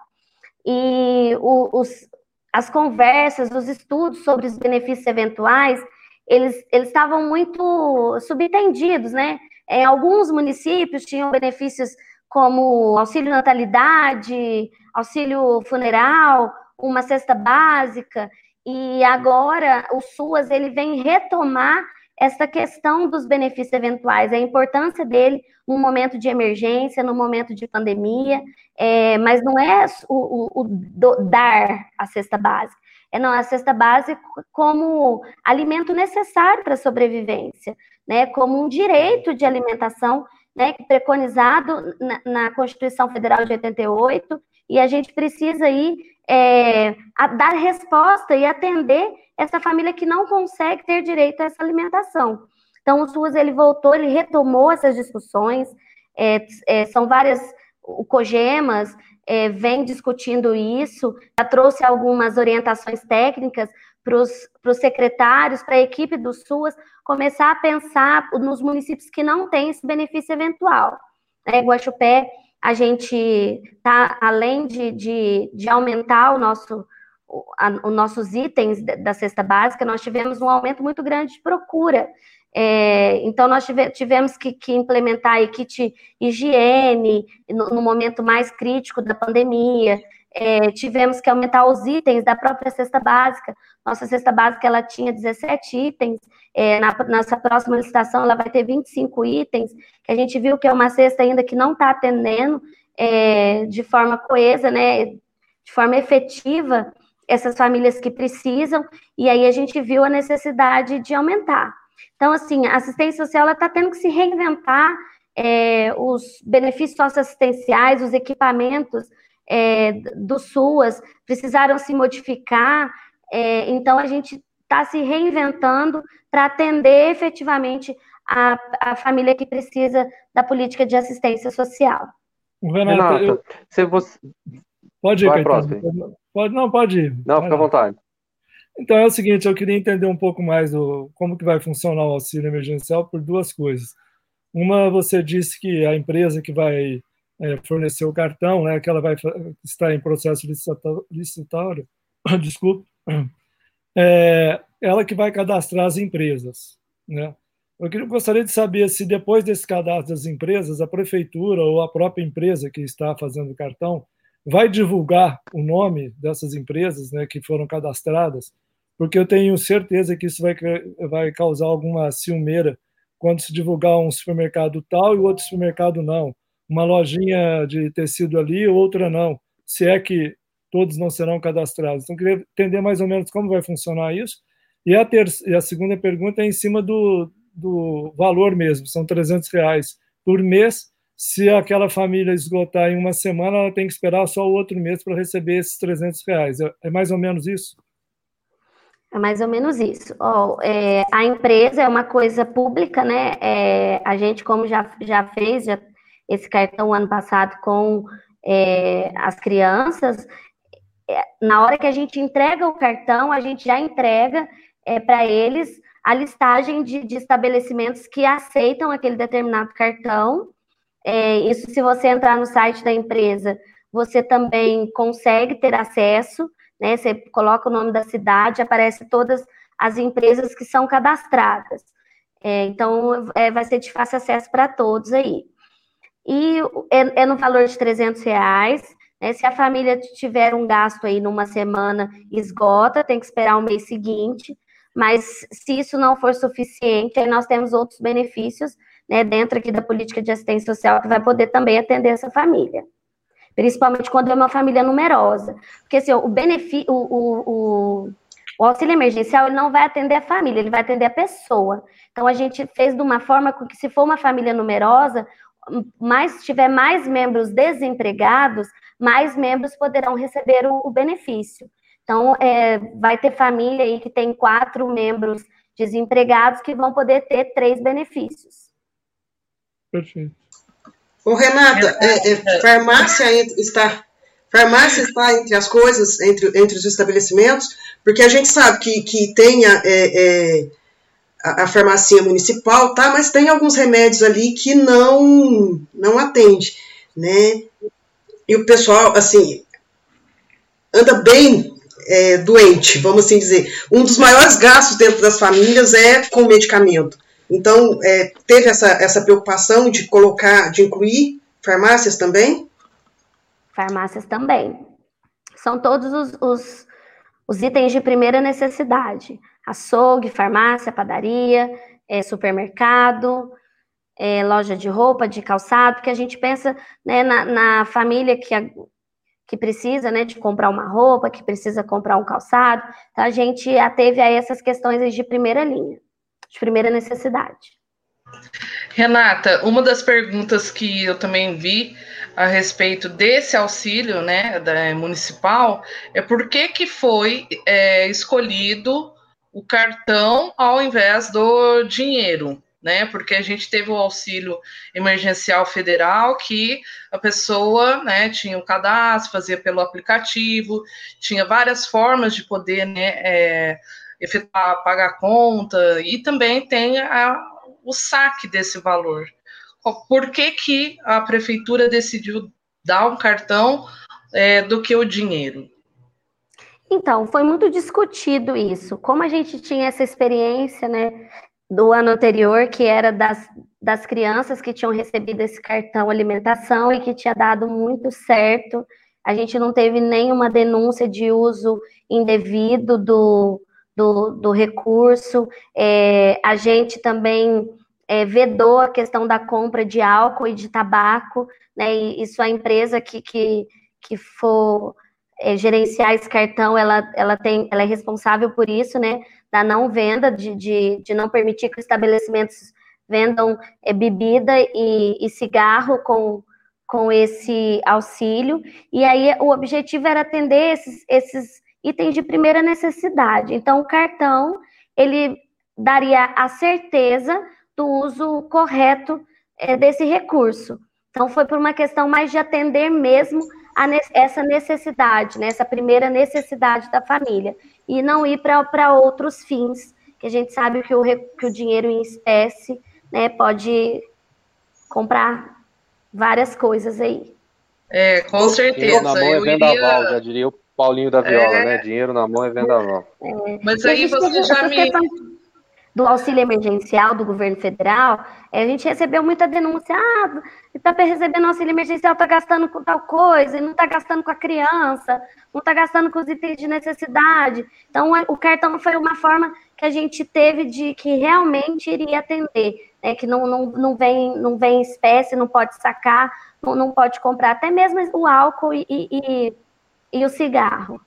E o, os, as conversas, os estudos sobre os benefícios eventuais, eles, eles estavam muito subentendidos, né? Em alguns municípios tinham benefícios como auxílio natalidade, auxílio funeral, uma cesta básica, e agora o SUAS ele vem retomar essa questão dos benefícios eventuais, a importância dele no momento de emergência, no momento de pandemia, é, mas não é o, o, o do, dar a cesta básica, é não a cesta básica como alimento necessário para a sobrevivência, né, como um direito de alimentação, né, preconizado na, na Constituição Federal de 88, e a gente precisa aí é, dar resposta e atender essa família que não consegue ter direito a essa alimentação. Então, o SUS ele voltou, ele retomou essas discussões, é, é, são várias, o COGEMAS é, vem discutindo isso, já trouxe algumas orientações técnicas para os secretários, para a equipe do SUAS, começar a pensar nos municípios que não têm esse benefício eventual. Né? Guaxupé, a gente está, além de, de, de aumentar o nosso os nossos itens da cesta básica, nós tivemos um aumento muito grande de procura. É, então, nós tive, tivemos que, que, implementar kit higiene no, no, momento mais crítico da pandemia, é, tivemos que aumentar os itens da própria cesta básica. Nossa cesta básica ela tinha 17 itens, é, na nossa próxima licitação ela vai ter 25 itens, que a gente viu que é uma cesta ainda que não está atendendo é, de forma coesa, né, de forma efetiva, essas famílias que precisam, e aí a gente viu a necessidade de aumentar. Então, assim, a assistência social está tendo que se reinventar, é, os benefícios socioassistenciais, os equipamentos é, do SUAS precisaram se modificar, é, então a gente está se reinventando para atender efetivamente a, a família que precisa da política de assistência social. Renata, Renata eu... se você... Pode ir, Vai, próximo. Pode, não, pode ir. Não, fica à vontade. Então é o seguinte, eu queria entender um pouco mais do, como que vai funcionar o auxílio emergencial por duas coisas. Uma, você disse que a empresa que vai fornecer o cartão, né, que ela vai estar em processo licitário, desculpe, é, ela que vai cadastrar as empresas, né? Eu gostaria de saber se depois desse cadastro das empresas, a prefeitura ou a própria empresa que está fazendo o cartão vai divulgar o nome dessas empresas né, que foram cadastradas, porque eu tenho certeza que isso vai, vai causar alguma ciumeira quando se divulgar um supermercado tal e outro supermercado não. Uma lojinha de tecido ali, outra não. Se é que todos não serão cadastrados. Então, queria entender mais ou menos como vai funcionar isso. E a, e a segunda pergunta é em cima do, do valor mesmo, são 300 reais por mês. Se aquela família esgotar em uma semana, ela tem que esperar só o outro mês para receber esses 300 reais. É, é mais ou menos isso? É mais ou menos isso. Oh, é, a empresa é uma coisa pública, né? É, a gente, como já, já fez já, esse cartão ano passado com é, as crianças, é, na hora que a gente entrega o cartão, a gente já entrega é, para eles a listagem de, de, estabelecimentos que aceitam aquele determinado cartão. É, isso, se você entrar no site da empresa, você também consegue ter acesso, né? Você coloca o nome da cidade, aparece todas as empresas que são cadastradas. É, então, é, vai ser de fácil acesso para todos aí. E é, é, no valor de 300 reais. Né? Se a família tiver um gasto aí numa semana, esgota, tem que esperar o mês seguinte. Mas se isso não for suficiente, aí nós temos outros benefícios né, dentro aqui da política de assistência social que vai poder também atender essa família. Principalmente quando é uma família numerosa. Porque assim, o benefício, o, o, o, auxílio emergencial ele não vai atender a família, ele vai atender a pessoa. Então a gente fez de uma forma que, se for uma família numerosa, mais tiver mais membros desempregados, mais membros poderão receber o, o benefício. Então, é, vai ter família aí que tem quatro membros desempregados que vão poder ter três benefícios. Perfeito. Ô, Renata, é, é, farmácia está farmácia está entre as coisas, entre, entre os estabelecimentos, porque a gente sabe que, que tem a, é, é, a, farmácia municipal, tá? Mas tem alguns remédios ali que não não atende, né? E o pessoal, assim, anda bem é, doente, vamos assim dizer. Um dos maiores gastos dentro das famílias é com medicamento. Então, é, teve essa, essa preocupação de colocar, de incluir farmácias também? Farmácias também. São todos os, os, os itens de primeira necessidade: açougue, farmácia, padaria, é, supermercado, é, loja de roupa, de calçado, porque a gente pensa né, na, na família que que precisa, né, de comprar uma roupa, que precisa comprar um calçado. Então, a gente ateve a essas questões de primeira linha, de primeira necessidade. Renata, uma das perguntas que eu também vi a respeito desse auxílio, né, da, municipal, é por que que foi é, escolhido o cartão ao invés do dinheiro? né? Porque a gente teve o auxílio emergencial federal que a pessoa, né, tinha o cadastro, fazia pelo aplicativo, tinha várias formas de poder, né, é, efetuar, pagar a conta e também tem a, o saque desse valor. Por que, que a prefeitura decidiu dar um cartão é, do que o dinheiro? Então, foi muito discutido isso. Como a gente tinha essa experiência, né, do ano anterior, que era das, das crianças que tinham recebido esse cartão alimentação e que tinha dado muito certo. A gente não teve nenhuma denúncia de uso indevido do, do, do recurso. É, a gente também é, vedou a questão da compra de álcool e de tabaco, né? E isso a empresa que, que, que for é, gerenciar esse cartão, ela, ela, tem, ela é responsável por isso, né? da não venda, de, de, de não permitir que os estabelecimentos vendam é, bebida e, e cigarro com, com esse auxílio. E aí o objetivo era atender esses, esses itens de primeira necessidade. Então, o cartão, ele daria a certeza do uso correto é, desse recurso. Então, foi por uma questão mais de atender mesmo a, essa necessidade, né, essa primeira necessidade da família e não ir para outros fins, que a gente sabe que o, que o dinheiro em espécie né, pode comprar várias coisas aí. É, com certeza. Dinheiro na mão é vendaval, iria... já diria o Paulinho da Viola, é... né? Dinheiro na mão é vendaval. É. Mas aí você já me... do auxílio emergencial do governo federal, é, a gente recebeu muita denúncia, ah, está recebendo auxílio emergencial, está gastando com tal coisa, não está gastando com a criança, não está gastando com os itens de necessidade. Então, o cartão foi uma forma que a gente teve de que realmente iria atender, né, que não, não, não, vem, não vem espécie, não pode sacar, não, não pode comprar, até mesmo o álcool e, e, e o cigarro.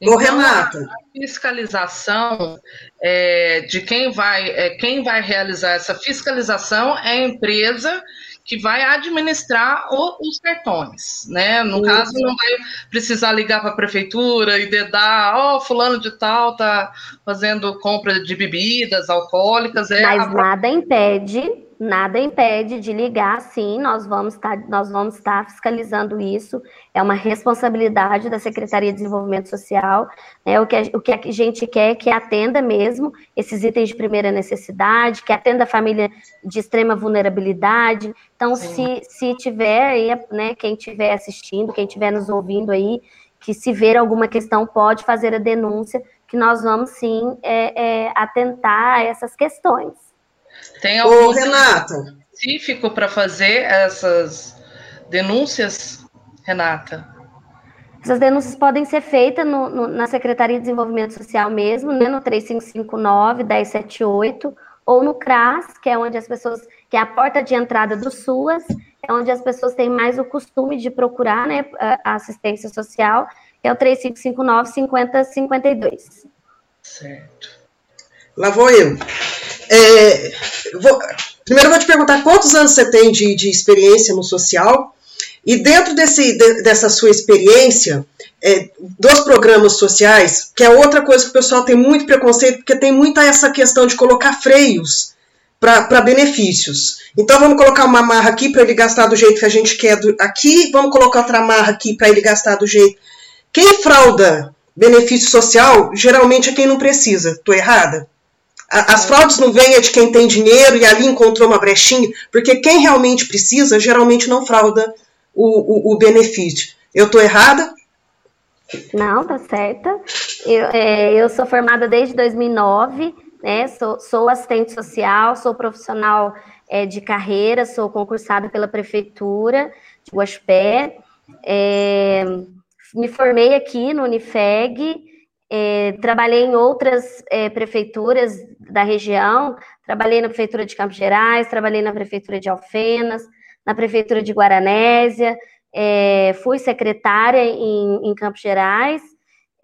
Então, Renata. a fiscalização é, de quem vai, é, quem vai realizar essa fiscalização é a empresa que vai administrar o, os cartões, né? No caso, não vai precisar ligar para a prefeitura e dedar, ó, oh, fulano de tal tá fazendo compra de bebidas alcoólicas. É Mas a... nada impede nada impede de ligar, sim, nós vamos estar, tá, nós vamos estar fiscalizando isso, é uma responsabilidade da Secretaria de Desenvolvimento Social, né, o, que a, o que a gente quer é que atenda mesmo esses itens de primeira necessidade, que atenda a família de extrema vulnerabilidade, então se, se tiver aí, né, quem estiver assistindo, quem estiver nos ouvindo aí, que se ver alguma questão pode fazer a denúncia, que nós vamos sim é, é, atentar a essas questões. Tem algum Renata. específico para fazer essas denúncias, Renata? Essas denúncias podem ser feitas no, no, na Secretaria de Desenvolvimento Social mesmo, né, no 3559-1078, ou no CRAS, que é onde as pessoas, que é a porta de entrada do SUAS, é onde as pessoas têm mais o costume de procurar né, a assistência social, que é o 3559-5052. Certo. Lá vou eu. É, vou, primeiro vou te perguntar quantos anos você tem de, de experiência no social e dentro desse, de, dessa sua experiência é, dos programas sociais, que é outra coisa que o pessoal tem muito preconceito, porque tem muita essa questão de colocar freios para benefícios. Então vamos colocar uma marra aqui para ele gastar do jeito que a gente quer do, aqui, vamos colocar outra marra aqui para ele gastar do jeito. Quem frauda benefício social geralmente é quem não precisa. Estou errada? As fraudes não vêm de quem tem dinheiro e ali encontrou uma brechinha, porque quem realmente precisa geralmente não frauda o, o, o benefício. Eu estou errada? Não, tá certa. Eu, é, eu sou formada desde 2009, né? Sou, sou assistente social, sou profissional é, de carreira, sou concursada pela prefeitura de Guaxpé. É, me formei aqui no Unifeg é, trabalhei em outras é, prefeituras da região, trabalhei na prefeitura de Campos Gerais, trabalhei na prefeitura de Alfenas, na prefeitura de Guaranésia, é, fui secretária em, em Campos Gerais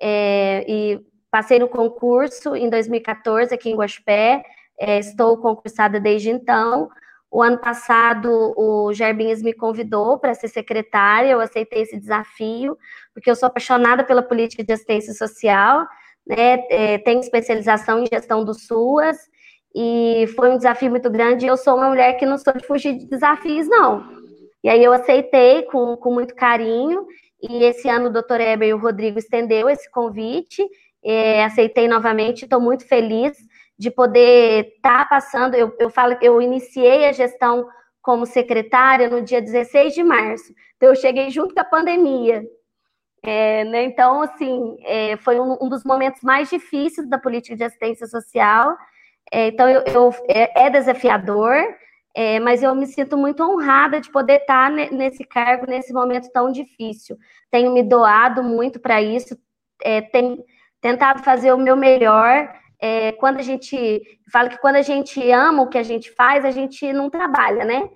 é, e passei no concurso em 2014 aqui em Guaxpé, é, estou concursada desde então. O ano passado, o Gerbinhas me convidou para ser secretária, eu aceitei esse desafio, porque eu sou apaixonada pela política de assistência social, né? É, tenho especialização em gestão do SUAS, e foi um desafio muito grande. Eu sou uma mulher que não sou de fugir de desafios, não. E aí eu aceitei com, com muito carinho, e esse ano o doutor Eber e o Rodrigo estendeu esse convite, é, aceitei novamente, estou muito feliz de poder estar tá passando. Eu, eu falo eu iniciei a gestão como secretária no dia 16 de março, então eu cheguei junto com a pandemia. É, né, então, assim, é, foi um, um, dos momentos mais difíceis da política de assistência social. É, então, eu, eu é, é, desafiador, é, mas eu me sinto muito honrada de poder estar nesse cargo, nesse momento tão difícil. Tenho me doado muito para isso, é, tenho tentado fazer o meu melhor quando a gente fala que quando a gente ama o que a gente faz, a gente não trabalha, né?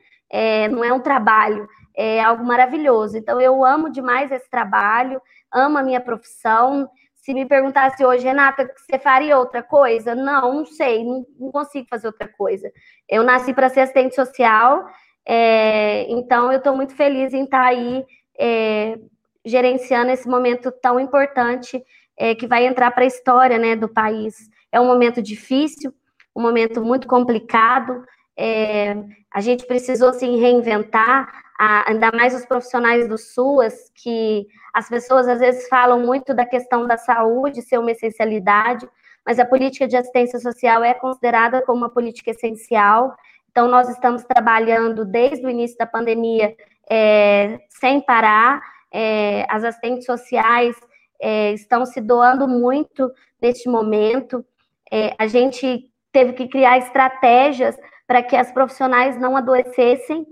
Não é um trabalho, é algo maravilhoso. Então, eu amo demais esse trabalho, amo a minha profissão. Se me perguntasse hoje, Renata, você faria outra coisa? Não, não sei, não, consigo fazer outra coisa. Eu nasci para ser assistente social, é, então eu estou muito feliz em estar tá aí é, gerenciando esse momento tão importante é, que vai entrar para a história né, do país. É um momento difícil, um momento muito complicado. É, a gente precisou se reinventar, a, ainda mais os profissionais do SUAS, que as pessoas às vezes falam muito da questão da saúde ser uma essencialidade, mas a política de assistência social é considerada como uma política essencial. Então, nós estamos trabalhando desde o início da pandemia é, sem parar. É, as assistentes sociais é, estão se doando muito neste momento. É, a gente teve que criar estratégias para que as profissionais não adoecessem,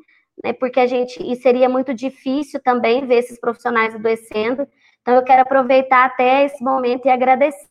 né, porque a gente, e seria muito difícil também ver esses profissionais adoecendo. Então, eu quero aproveitar até esse momento e agradecer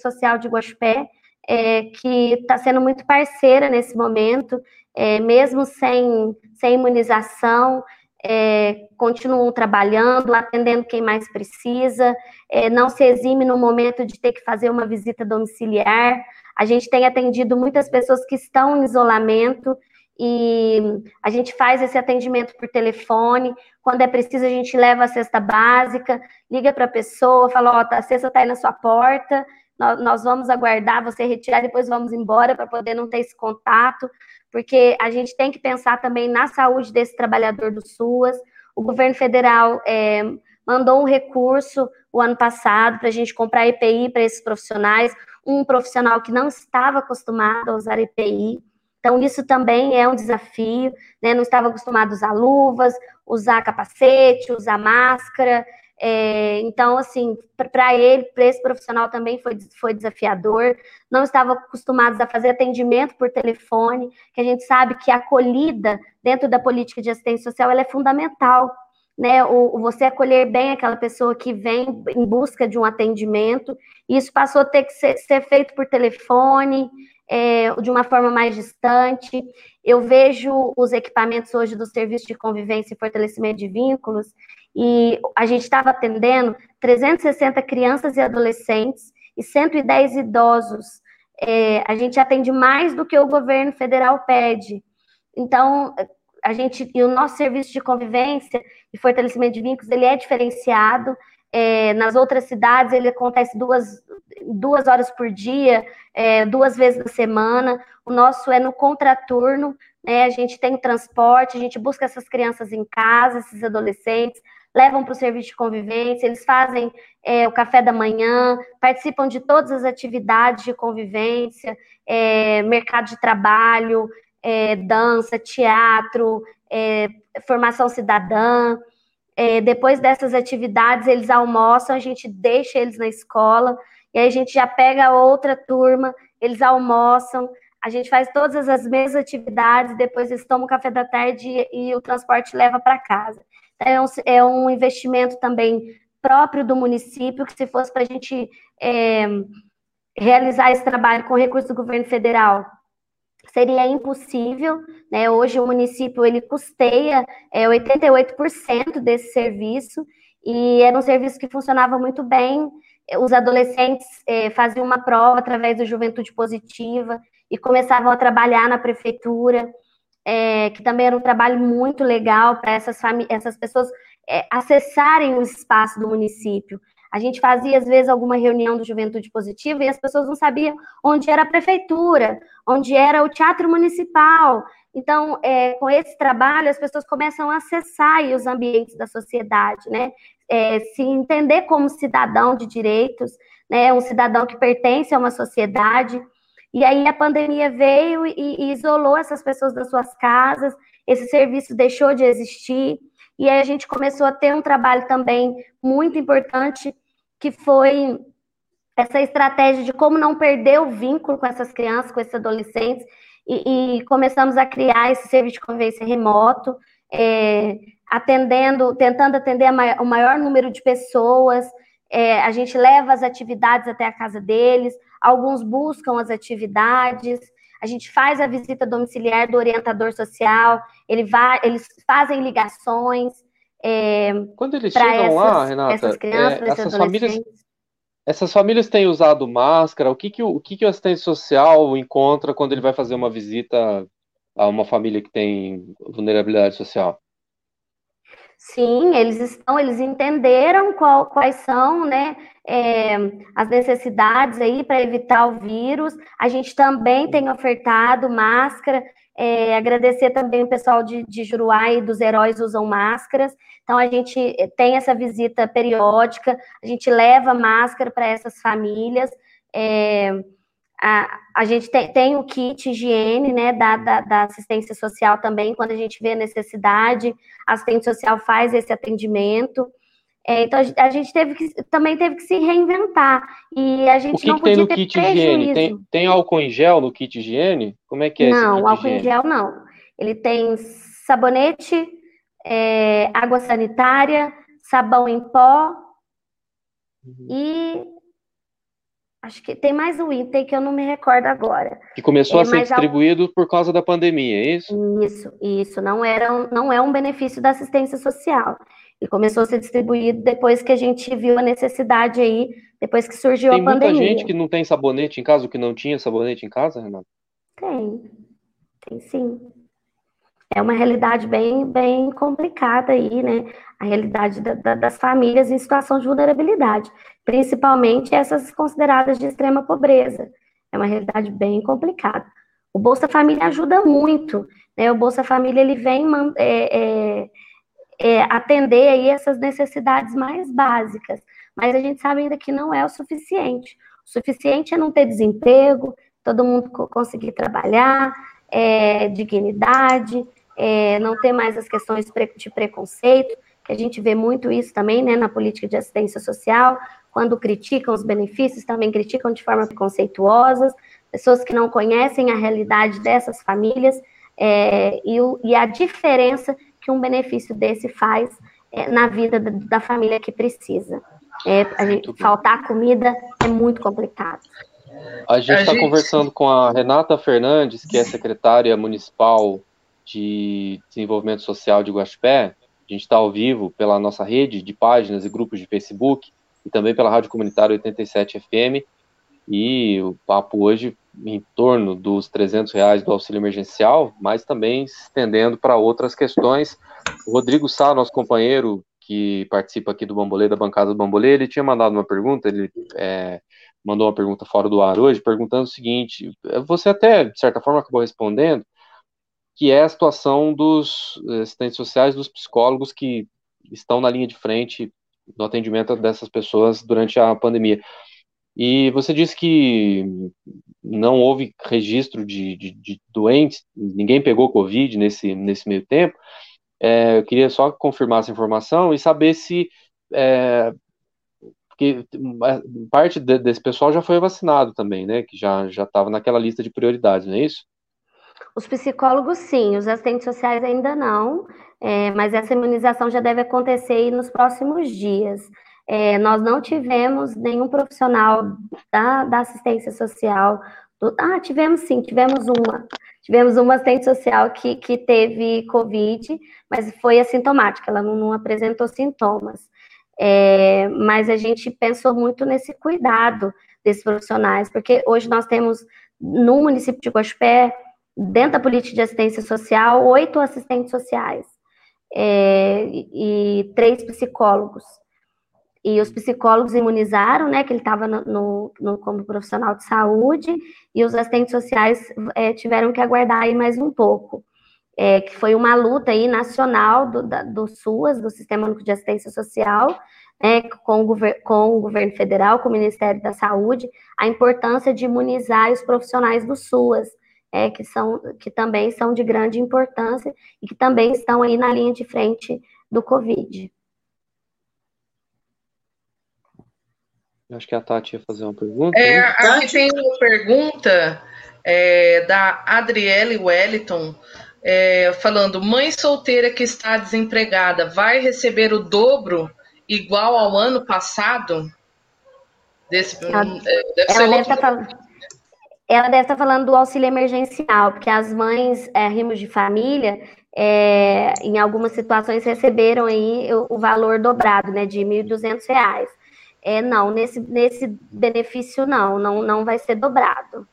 Social de Guaxupé, é, que está sendo muito parceira nesse momento, é, mesmo sem, sem imunização, é, continuam trabalhando, atendendo quem mais precisa, é, não se exime no momento de ter que fazer uma visita domiciliar. A gente tem atendido muitas pessoas que estão em isolamento e a gente faz esse atendimento por telefone. Quando é preciso, a gente leva a cesta básica, liga para a pessoa, fala: Ó, oh, a cesta está aí na sua porta, nós, vamos aguardar você retirar, depois vamos embora para poder não ter esse contato porque a gente tem que pensar também na saúde desse trabalhador do SUAS. O governo federal é, mandou um recurso o ano passado para a gente comprar EPI para esses profissionais, um profissional que não estava acostumado a usar EPI. Então, isso também é um desafio, né? Não estava acostumado a luvas, usar capacete, usar máscara. É, então, assim, para ele, para esse profissional também foi, foi desafiador. Não estavam acostumados a fazer atendimento por telefone, que a gente sabe que a acolhida dentro da política de assistência social é fundamental. Né, o, o você acolher bem aquela pessoa que vem em busca de um atendimento, isso passou a ter que ser, ser feito por telefone, é, de uma forma mais distante. Eu vejo os equipamentos hoje do Serviço de Convivência e Fortalecimento de Vínculos, e a gente estava atendendo 360 crianças e adolescentes e 110 idosos. É, a gente atende mais do que o governo federal pede. Então, a gente e o nosso serviço de convivência e fortalecimento de vínculos ele é diferenciado. É, nas outras cidades ele acontece duas, duas horas por dia, é, duas vezes na semana. O nosso é no contraturno, né? A gente tem transporte, a gente busca essas crianças em casa, esses adolescentes, levam para o serviço de convivência, eles fazem é, o café da manhã, participam de todas as atividades de convivência, é, mercado de trabalho, é, dança, teatro, é, formação cidadã. É, depois dessas atividades, eles almoçam, a gente deixa eles na escola, e aí a gente já pega outra turma, eles almoçam, a gente faz todas as mesmas atividades, depois eles tomam o café da tarde e, e o transporte leva para casa. É um, é um investimento também próprio do município, que se fosse para a gente é, realizar esse trabalho com recursos do governo federal, seria impossível, né? Hoje o município ele custeia é, 88% desse serviço e era um serviço que funcionava muito bem. Os adolescentes é, faziam uma prova através do Juventude Positiva e começavam a trabalhar na prefeitura é, que também era um trabalho muito legal para essas, essas pessoas é, acessarem o espaço do município. A gente fazia, às vezes, alguma reunião do Juventude Positiva e as pessoas não sabiam onde era a prefeitura, onde era o teatro municipal. Então, é, com esse trabalho, as pessoas começam a acessar os ambientes da sociedade, né? É, se entender como cidadão de direitos, né? Um cidadão que pertence a uma sociedade. E aí a pandemia veio e, e isolou essas pessoas das suas casas, esse serviço deixou de existir, e aí a gente começou a ter um trabalho também muito importante, que foi essa estratégia de como não perder o vínculo com essas crianças, com esses adolescentes, e, e começamos a criar esse serviço de convivência remoto, é, atendendo, tentando atender o maior número de pessoas, é, a gente leva as atividades até a casa deles, alguns buscam as atividades, a gente faz a visita domiciliar do orientador social, ele vai, eles fazem ligações. É, Quando eles chegam essas, lá, Renata, essas crianças, é, essas famílias, essas famílias têm usado máscara. O que que o, o que que o assistente social encontra quando ele vai fazer uma visita a uma família que tem vulnerabilidade social? Sim, eles estão, eles entenderam qual, quais são, né, é, as necessidades aí para evitar o vírus. A gente também tem ofertado máscara. É, agradecer também o pessoal de, de Juruá e dos heróis usam máscaras. Então a gente tem essa visita periódica, a gente leva máscara para essas famílias. É, a, a gente tem, tem, o kit higiene, né, da, da, da, assistência social também, quando a gente vê a necessidade, a assistente social faz esse atendimento. É, então a gente teve que, também teve que se reinventar. E a gente o que não que tem podia no ter kit prejuízo. higiene? Tem, tem álcool em gel no kit higiene? Como é que é Não, álcool em higiene? gel não. Ele tem sabonete, é, água sanitária, sabão em pó Uhum. e acho que tem mais um item que eu não me recordo agora. Que começou É, a ser distribuído por causa da pandemia, é isso? Isso, isso não era, um- não é um benefício da assistência social. Ele começou a ser distribuído depois que a gente viu a necessidade aí, depois que surgiu Tem a muita pandemia. gente que não tem sabonete em casa, ou que não tinha sabonete em casa, Renato? Tem, tem sim. É uma realidade bem, bem complicada aí, né? A realidade da- da- das famílias em situação de vulnerabilidade, principalmente essas consideradas de extrema pobreza. É uma realidade bem complicada. O Bolsa Família ajuda muito, né? O Bolsa Família ele vem é, é, é, atender aí essas necessidades mais básicas, mas a gente sabe ainda que não é o suficiente. O suficiente é não ter desemprego, todo mundo co- conseguir trabalhar, é, dignidade, é, não ter mais as questões de preconceito, que a gente vê muito isso também, né, na política de assistência social, quando criticam os benefícios, também criticam de forma preconceituosa, pessoas que não conhecem a realidade dessas famílias é, e, o- e a diferença que um benefício desse faz é, na vida da, da família que precisa. É, a gente- faltar comida é muito complicado. A gente está gente- conversando com a Renata Fernandes, que é secretária municipal de Desenvolvimento Social de Guaxupé. A gente está ao vivo pela nossa rede de páginas e grupos de Facebook e também pela Rádio Comunitária 87 FM. E o papo hoje em torno dos 300 reais do auxílio emergencial, mas também se estendendo para outras questões. O Rodrigo Sá, nosso companheiro que participa aqui do Bambolê, da bancada do Bambolê, ele tinha mandado uma pergunta, ele é, mandou uma pergunta fora do ar hoje, perguntando o seguinte: você até, de certa forma, acabou respondendo, que é a situação dos assistentes sociais, dos psicólogos que estão na linha de frente no atendimento dessas pessoas durante a pandemia. E você disse que não houve registro de, de, de doentes, ninguém pegou Covid nesse, nesse meio tempo. É, eu queria só confirmar essa informação e saber se é, porque parte de, desse pessoal já foi vacinado também, né? Que já já estava naquela lista de prioridades, não é isso? Os psicólogos, sim, os assistentes sociais ainda não, é, mas essa imunização já deve acontecer nos próximos dias. É, nós não tivemos nenhum profissional da, da assistência social. Do, ah, tivemos sim, tivemos uma. Tivemos uma assistente social que, que teve Covid, mas foi assintomática, ela não, não apresentou sintomas. É, mas a gente pensou muito nesse cuidado desses profissionais, porque hoje nós temos no município de Guaxupé, dentro da política de assistência social, oito assistentes sociais é, e, três psicólogos. E os psicólogos imunizaram, né, que ele estava no, no, no, como profissional de saúde, e os assistentes sociais é, tiveram que aguardar aí mais um pouco. É, que foi uma luta aí nacional do, da, do SUAS, do Sistema Único de Assistência Social, né, com, o com o governo federal, com o Ministério da Saúde, a importância de imunizar os profissionais do SUAS, é, que, são, que também são de grande importância e que também estão aí na linha de frente do Covid. Acho que a Tati ia fazer uma pergunta. É, aqui tem uma pergunta é, da Adriele Wellington, é, falando: mãe solteira que está desempregada vai receber o dobro igual ao ano passado? Desse, ela, deve ela, deve tá falando, ela deve estar falando do auxílio emergencial, porque as mães é, rimos de família, é, em algumas situações, receberam aí o, o valor dobrado, né, de R$ 1.200. É, não, nesse, nesse benefício não, não, não vai ser dobrado.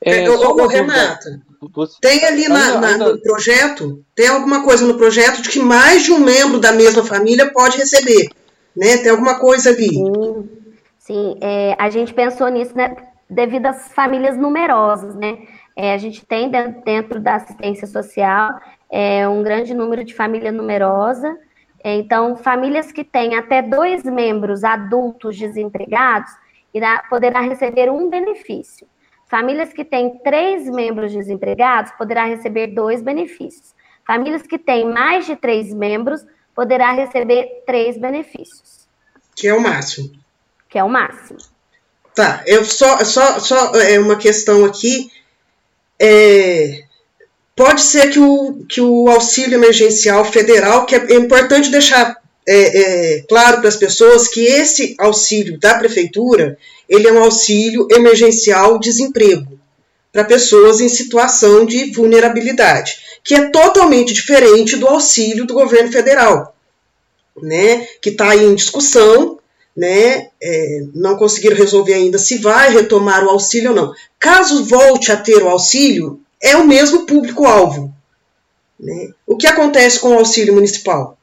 É, ô, ô, Renata, você... tem ali na, na, no projeto, tem alguma coisa no projeto de que mais de um membro da mesma família pode receber, né? Tem alguma coisa ali. Sim, sim é, a gente pensou nisso, né, devido às famílias numerosas, né? É, a gente tem dentro, da assistência social é, um grande número de família numerosa, então, famílias que têm até dois membros adultos desempregados irá, poderá receber um benefício. Famílias que têm três membros desempregados poderá receber dois benefícios. Famílias que têm mais de três membros poderá receber três benefícios. Que é o máximo. Que é o máximo. Tá, eu só, só, só é uma questão aqui. É, pode ser que o, que o auxílio emergencial federal, que é, é importante deixar é, é, claro para as pessoas que esse auxílio da prefeitura, ele é um auxílio emergencial desemprego para pessoas em situação de vulnerabilidade, que é totalmente diferente do auxílio do governo federal, né, que está em discussão, né, é, não conseguiram resolver ainda se vai retomar o auxílio ou não. Caso volte a ter o auxílio, é o mesmo público-alvo. Né? O que acontece com o auxílio municipal?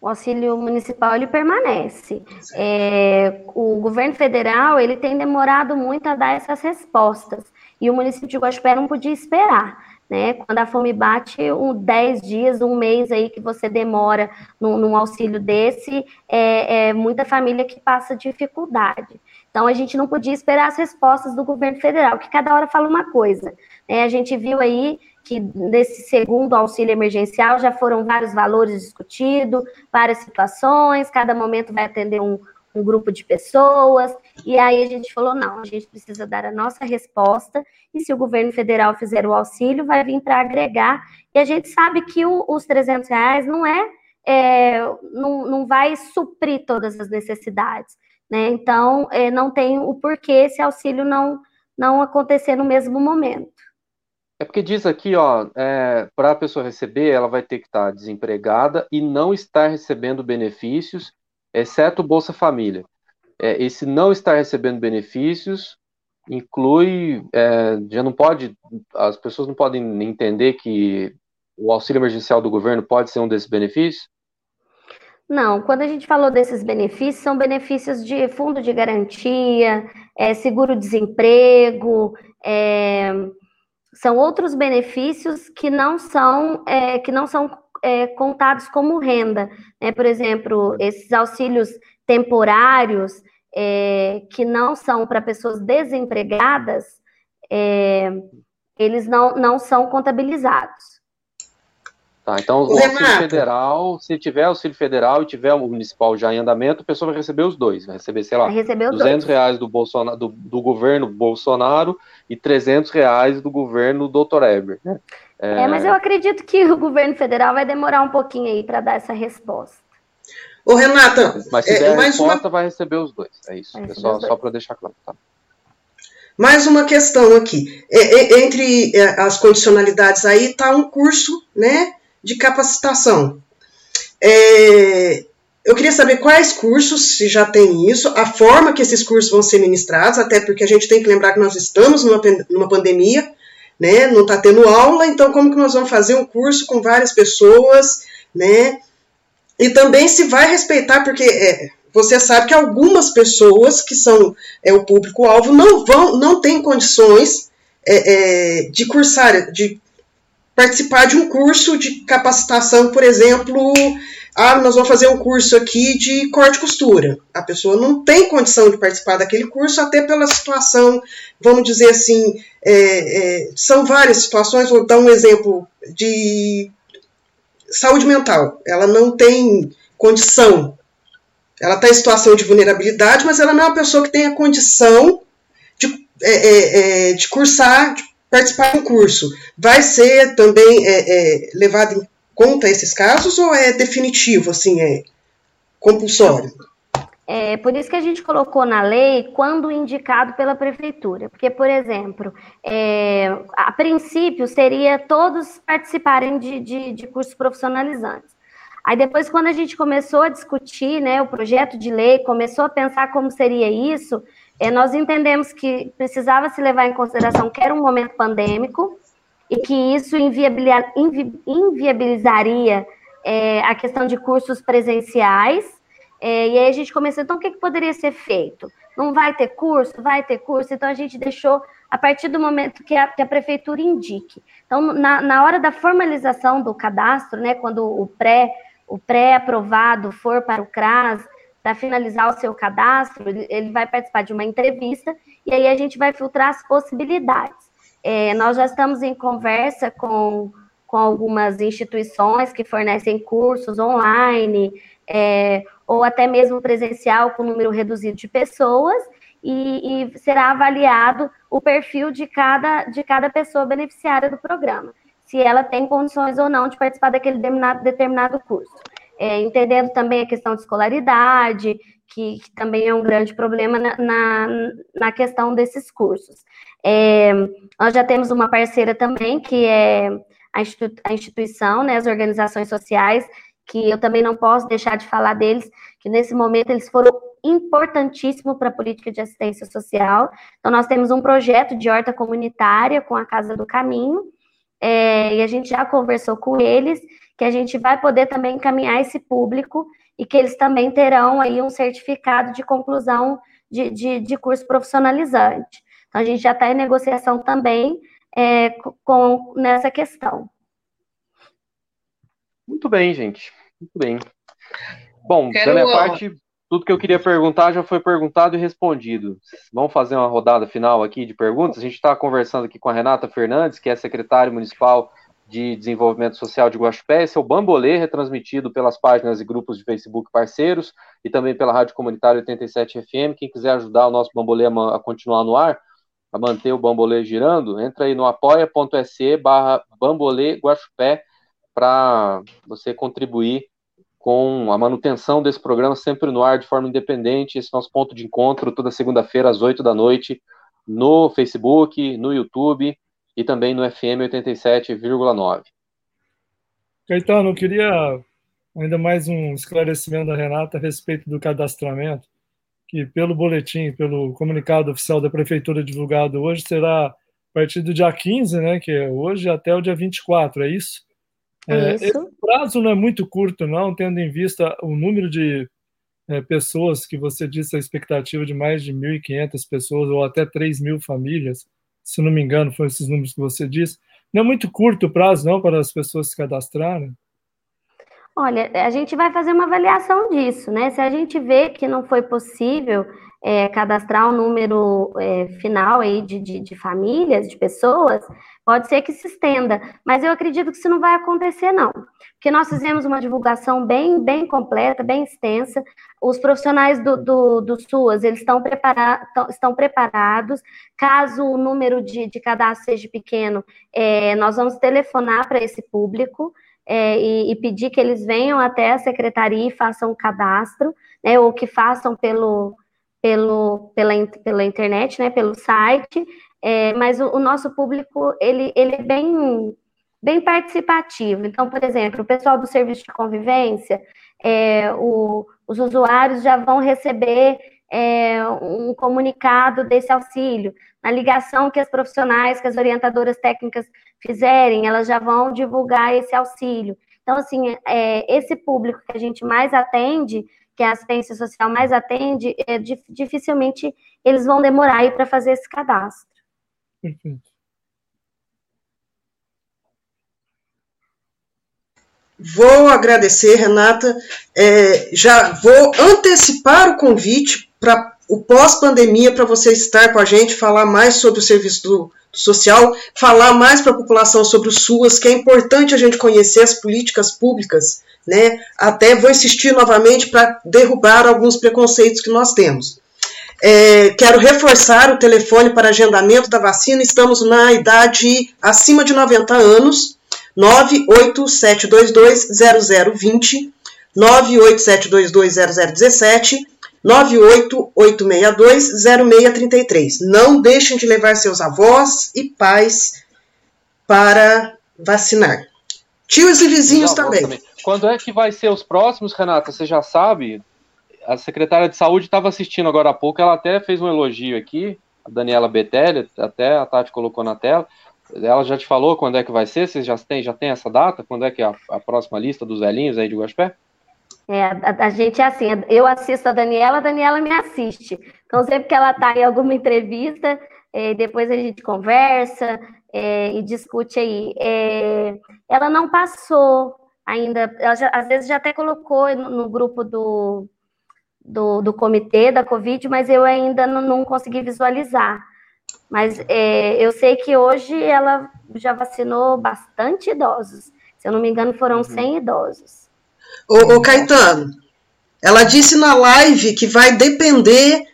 O auxílio municipal ele permanece. É, o governo federal ele tem demorado muito a dar essas respostas e o município de Guaxupé não podia esperar. Né? Quando a fome bate, um 10 dias, um mês aí que você demora num, num auxílio desse, é, é, muita família que passa dificuldade. Então a gente não podia esperar as respostas do governo federal, que cada hora fala uma coisa. Né? A gente viu aí que nesse segundo auxílio emergencial já foram vários valores discutidos, várias situações, cada momento vai atender um, um grupo de pessoas, e aí a gente falou, não, a gente precisa dar a nossa resposta, e se o governo federal fizer o auxílio, vai vir para agregar, e a gente sabe que o, os 300 reais não é, é, não, não vai suprir todas as necessidades, né, então é, não tem o porquê esse auxílio não, não acontecer no mesmo momento. É porque diz aqui, ó, é, para a pessoa receber, ela vai ter que estar desempregada e não estar recebendo benefícios exceto Bolsa Família. É, esse não estar recebendo benefícios inclui, é, já não pode, as pessoas não podem entender que o auxílio emergencial do governo pode ser um desses benefícios? Não, quando a gente falou desses benefícios, são benefícios de fundo de garantia, é, seguro-desemprego, é, são outros benefícios que não são, é, que não são é, contados como renda. Né? Por exemplo, esses auxílios temporários, é, que não são para pessoas desempregadas, é, eles não, não são contabilizados. Tá, então o auxílio federal, se tiver auxílio federal e tiver o municipal já em andamento, a pessoa vai receber os dois, vai receber, sei lá, vai receber 200 dois. reais do, Bolsonaro, do, do, governo Bolsonaro e 300 reais do governo Dr. Eber, né? É... é, mas eu acredito que o governo federal vai demorar um pouquinho aí para dar essa resposta. Ô, Renata, mas se é, der a resposta, uma... vai receber os dois. É isso. É só, só para deixar claro. Tá? Mais uma questão aqui. É, é, entre é, as condicionalidades aí está um curso né, de capacitação. É, eu queria saber quais cursos, se já tem isso, a forma que esses cursos vão ser ministrados, até porque a gente tem que lembrar que nós estamos numa, numa pandemia, né? Não está tendo aula, então como que nós vamos fazer um curso com várias pessoas, né? E também se vai respeitar, porque é, você sabe que algumas pessoas que são é, o público-alvo não vão, não têm condições é, é, de cursar, de participar de um curso de capacitação, por exemplo, ah, nós vamos fazer um curso aqui de corte e costura. A pessoa não tem condição de participar daquele curso, até pela situação, vamos dizer assim, é, é, são várias situações, vou dar um exemplo de saúde mental. Ela não tem condição, ela está em situação de vulnerabilidade, mas ela não é uma pessoa que tenha condição de, é, é, é de cursar, de participar de um curso. Vai ser também é, levado em conta esses casos ou é definitivo, assim, é compulsório? É por isso que a gente colocou na lei quando indicado pela prefeitura. Porque, por exemplo, é, a princípio seria todos participarem de, de, de cursos profissionalizantes. Aí depois, quando a gente começou a discutir né, o projeto de lei, começou a pensar como seria isso, é, nós entendemos que precisava se levar em consideração que era um momento pandêmico, e que isso inviabilizaria é, a questão de cursos presenciais. É, e aí a gente começou, então o que, que poderia ser feito? Não vai ter curso? Vai ter curso. Então a gente deixou a partir do momento que a, que a prefeitura indique. Então, na, na hora da formalização do cadastro, né, quando o pré o pré-aprovado for para o CRAS para finalizar o seu cadastro, ele, vai participar de uma entrevista e aí a gente vai filtrar as possibilidades. É, nós já estamos em conversa com, com algumas instituições que fornecem cursos online, é, ou até mesmo presencial com número reduzido de pessoas, e, e, será avaliado o perfil de cada, de cada pessoa beneficiária do programa, se ela tem condições ou não de participar daquele determinado, determinado curso. É, entendendo também a questão de escolaridade, que, que, também é um grande problema na, na, na questão desses cursos. É, nós já temos uma parceira também, que é a, institu a instituição, né, as organizações sociais, que eu também não posso deixar de falar deles, que nesse momento eles foram importantíssimos para a política de assistência social. Então, nós temos um projeto de horta comunitária com a Casa do Caminho, é, e a gente já conversou com eles, que a gente vai poder também encaminhar esse público e que eles também terão aí um certificado de conclusão de, de, de curso profissionalizante. Então, a gente já está em negociação também é, com, nessa questão. Muito bem, gente. Muito bem. Bom, Quero... da minha parte, tudo que eu queria perguntar já foi perguntado e respondido. Vamos fazer uma rodada final aqui de perguntas. A gente está conversando aqui com a Renata Fernandes, que é secretária municipal de Desenvolvimento Social de Guaxupé. Esse é o Bambolê, retransmitido pelas páginas e grupos de Facebook parceiros e também pela Rádio Comunitária 87 FM. Quem quiser ajudar o nosso Bambolê a, continuar no ar, a manter o Bambolê girando, entra aí no apoia.se barra Bambolê Guaxupé para você contribuir com a manutenção desse programa sempre no ar de forma independente. Esse é nosso ponto de encontro toda segunda-feira às 8 da noite no Facebook, no YouTube e também no FM 87,9. Caetano, eu queria ainda mais um esclarecimento da Renata a respeito do cadastramento, que pelo boletim, pelo comunicado oficial da Prefeitura divulgado hoje, será a partir do dia 15, né, que é hoje, até o dia 24, é isso? É, esse prazo não é muito curto, não, tendo em vista o número de é, pessoas que você disse, a expectativa de mais de 1.500 pessoas ou até 3 mil famílias se não me engano, foram esses números que você disse. Não é muito curto o prazo, não, para as pessoas se cadastrarem? Olha, a gente vai fazer uma avaliação disso, né? Se a gente vê que não foi possível é, cadastrar um número é, final aí de, de, de, famílias, de pessoas, pode ser que se estenda, mas eu acredito que isso não vai acontecer, não. Porque nós fizemos uma divulgação bem, bem completa, bem extensa. Os profissionais do, do, do SUAS, eles estão, prepara estão preparados. Caso o número de, de cadastro seja pequeno, é, nós vamos telefonar para esse público. É, e, e, pedir que eles venham até a secretaria e façam o cadastro, né, ou que façam pelo, pelo, pela, pela internet, né, pelo site, é, mas o, o, nosso público, ele, ele é bem, bem participativo. Então, por exemplo, o pessoal do serviço de convivência, é, o, os usuários já vão receber é, um comunicado desse auxílio. Na ligação que as profissionais, que as orientadoras técnicas fizerem, elas já vão divulgar esse auxílio. Então, assim, é, esse público que a gente mais atende que a assistência social mais atende, é, dificilmente eles vão demorar para fazer esse cadastro. Perfeito. Vou agradecer, Renata. É, já vou antecipar o convite para o pós-pandemia para você estar com a gente, falar mais sobre o serviço do, do social, falar mais para a população sobre o SUAS, que é importante a gente conhecer as políticas públicas né? Até vou insistir novamente para derrubar alguns preconceitos que nós temos. É, quero reforçar o telefone para agendamento da vacina. Estamos na idade acima de 90 anos. 987220020, 987220017, 988620633. Não deixem de levar seus avós e pais para vacinar. Tios e vizinhos também. também. Quando é que vai ser os próximos, Renata? Você já sabe? A secretária de saúde estava assistindo agora há pouco, ela até fez um elogio aqui, a Daniela Betelli, até a Tati colocou na tela. Ela já te falou quando é que vai ser? Vocês já têm, já tem essa data? Quando é que é a, a próxima lista dos velhinhos aí de Guaspé? É, a, a, gente é assim, eu assisto a Daniela, a Daniela me assiste. Então, sempre que ela está em alguma entrevista, é, depois a gente conversa é, e discute aí. É, ela não passou ainda, ela já, às vezes já até colocou no, no grupo do, do, do, comitê da Covid, mas eu ainda não, não consegui visualizar. Mas é, eu sei que hoje ela já vacinou bastante idosos. Se eu não me engano, foram uhum. 100 idosos. Ô, ô, Caetano, ela disse na live que vai depender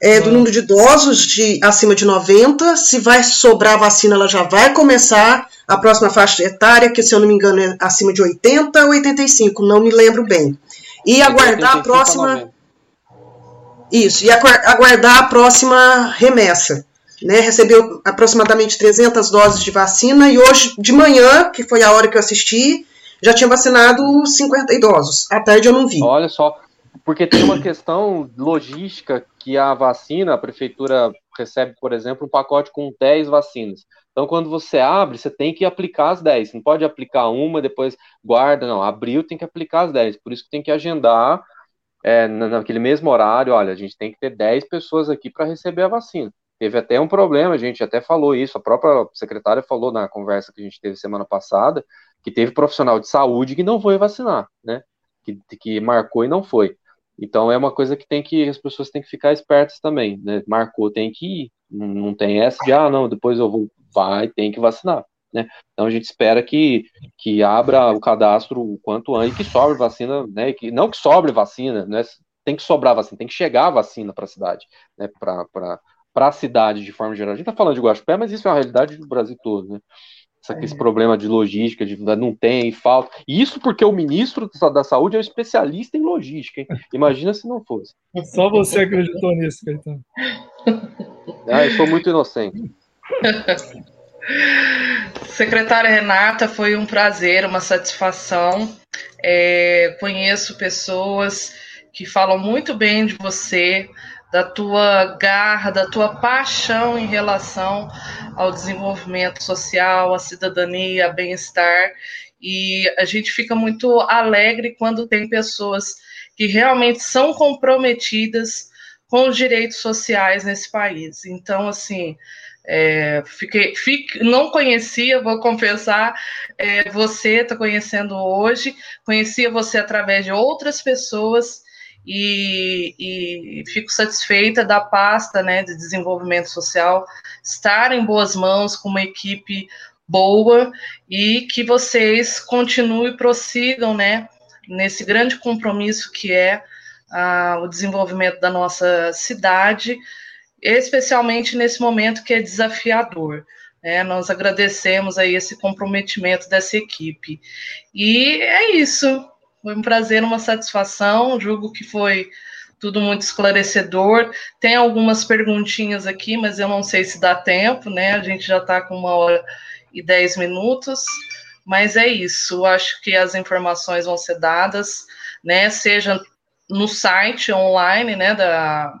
é, do número de idosos de acima de 90. Se vai sobrar vacina, ela já vai começar a próxima faixa etária, que se eu não me engano é acima de 80 ou 85, não me lembro bem. E aguardar a próxima. Isso, e aguardar a próxima remessa. Né, recebeu aproximadamente 300 doses de vacina e hoje de manhã, que foi a hora que eu assisti, já tinha vacinado 50 idosos. À tarde eu não vi. Olha só, porque tem uma questão logística que a vacina, a prefeitura recebe, por exemplo, um pacote com 10 vacinas. Então, quando você abre, você tem que aplicar as 10. Não pode aplicar uma, depois guarda, não. Abriu, tem que aplicar as 10. Por isso que tem que agendar é, naquele mesmo horário. Olha, a gente tem que ter 10 pessoas aqui para receber a vacina. Teve até um problema, a gente até falou isso, a própria secretária falou na conversa que a gente teve semana passada, que teve profissional de saúde que não foi vacinar, né? Que, que marcou e não foi. Então é uma coisa que tem que as pessoas têm que ficar espertas também, né? Marcou, tem que ir. Não, tem essa de ah, não, depois eu vou, vai, tem que vacinar. Né? Então a gente espera que, que abra o cadastro o quanto antes e que sobre vacina, né? Que, não que sobre vacina, né? Tem que sobrar vacina, tem que chegar a vacina para a cidade, né? Para a cidade de forma geral. A gente está falando de Guaxupé, mas isso é uma realidade do Brasil todo, né? É. esse problema de logística, de não tem, falta. Isso porque o ministro da Saúde é um especialista em logística, hein? Imagina se não fosse. Só você acreditou nisso, Caetano. Ah, eu sou muito inocente. Secretária Renata, foi um prazer, uma satisfação. É, conheço pessoas que falam muito bem de você, da tua garra, da tua paixão em relação ao desenvolvimento social, à cidadania, bem-estar. E a gente fica muito alegre quando tem pessoas que realmente são comprometidas com os direitos sociais nesse país. Então, assim, é, fiquei, fique, não conhecia, vou confessar, é, você está conhecendo hoje, conhecia você através de outras pessoas e, e, fico satisfeita da pasta né, de desenvolvimento social estar em boas mãos com uma equipe boa e que vocês continuem e prossigam né, nesse grande compromisso que é ah, o desenvolvimento da nossa cidade, especialmente nesse momento que é desafiador. Né? Nós agradecemos aí esse comprometimento dessa equipe. E é isso. Foi um prazer, uma satisfação. Julgo que foi tudo muito esclarecedor. Tem algumas perguntinhas aqui, mas eu não sei se dá tempo, né? A gente já está com uma hora e dez minutos. Mas é isso. Acho que as informações vão ser dadas, né? Seja no site online, né? Da,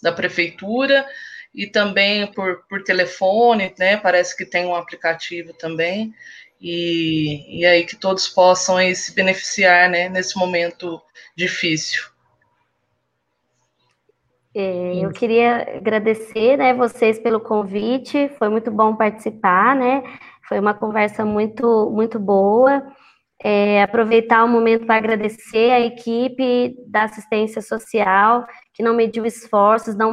da prefeitura e também por, por telefone, né? Parece que tem um aplicativo também e, e aí que todos possam aí, se beneficiar né, nesse momento difícil. É, eu queria agradecer né, vocês pelo convite, foi muito bom participar, né? Foi uma conversa muito, muito boa. É, aproveitar o momento para agradecer a equipe da assistência social, que não mediu esforços, não,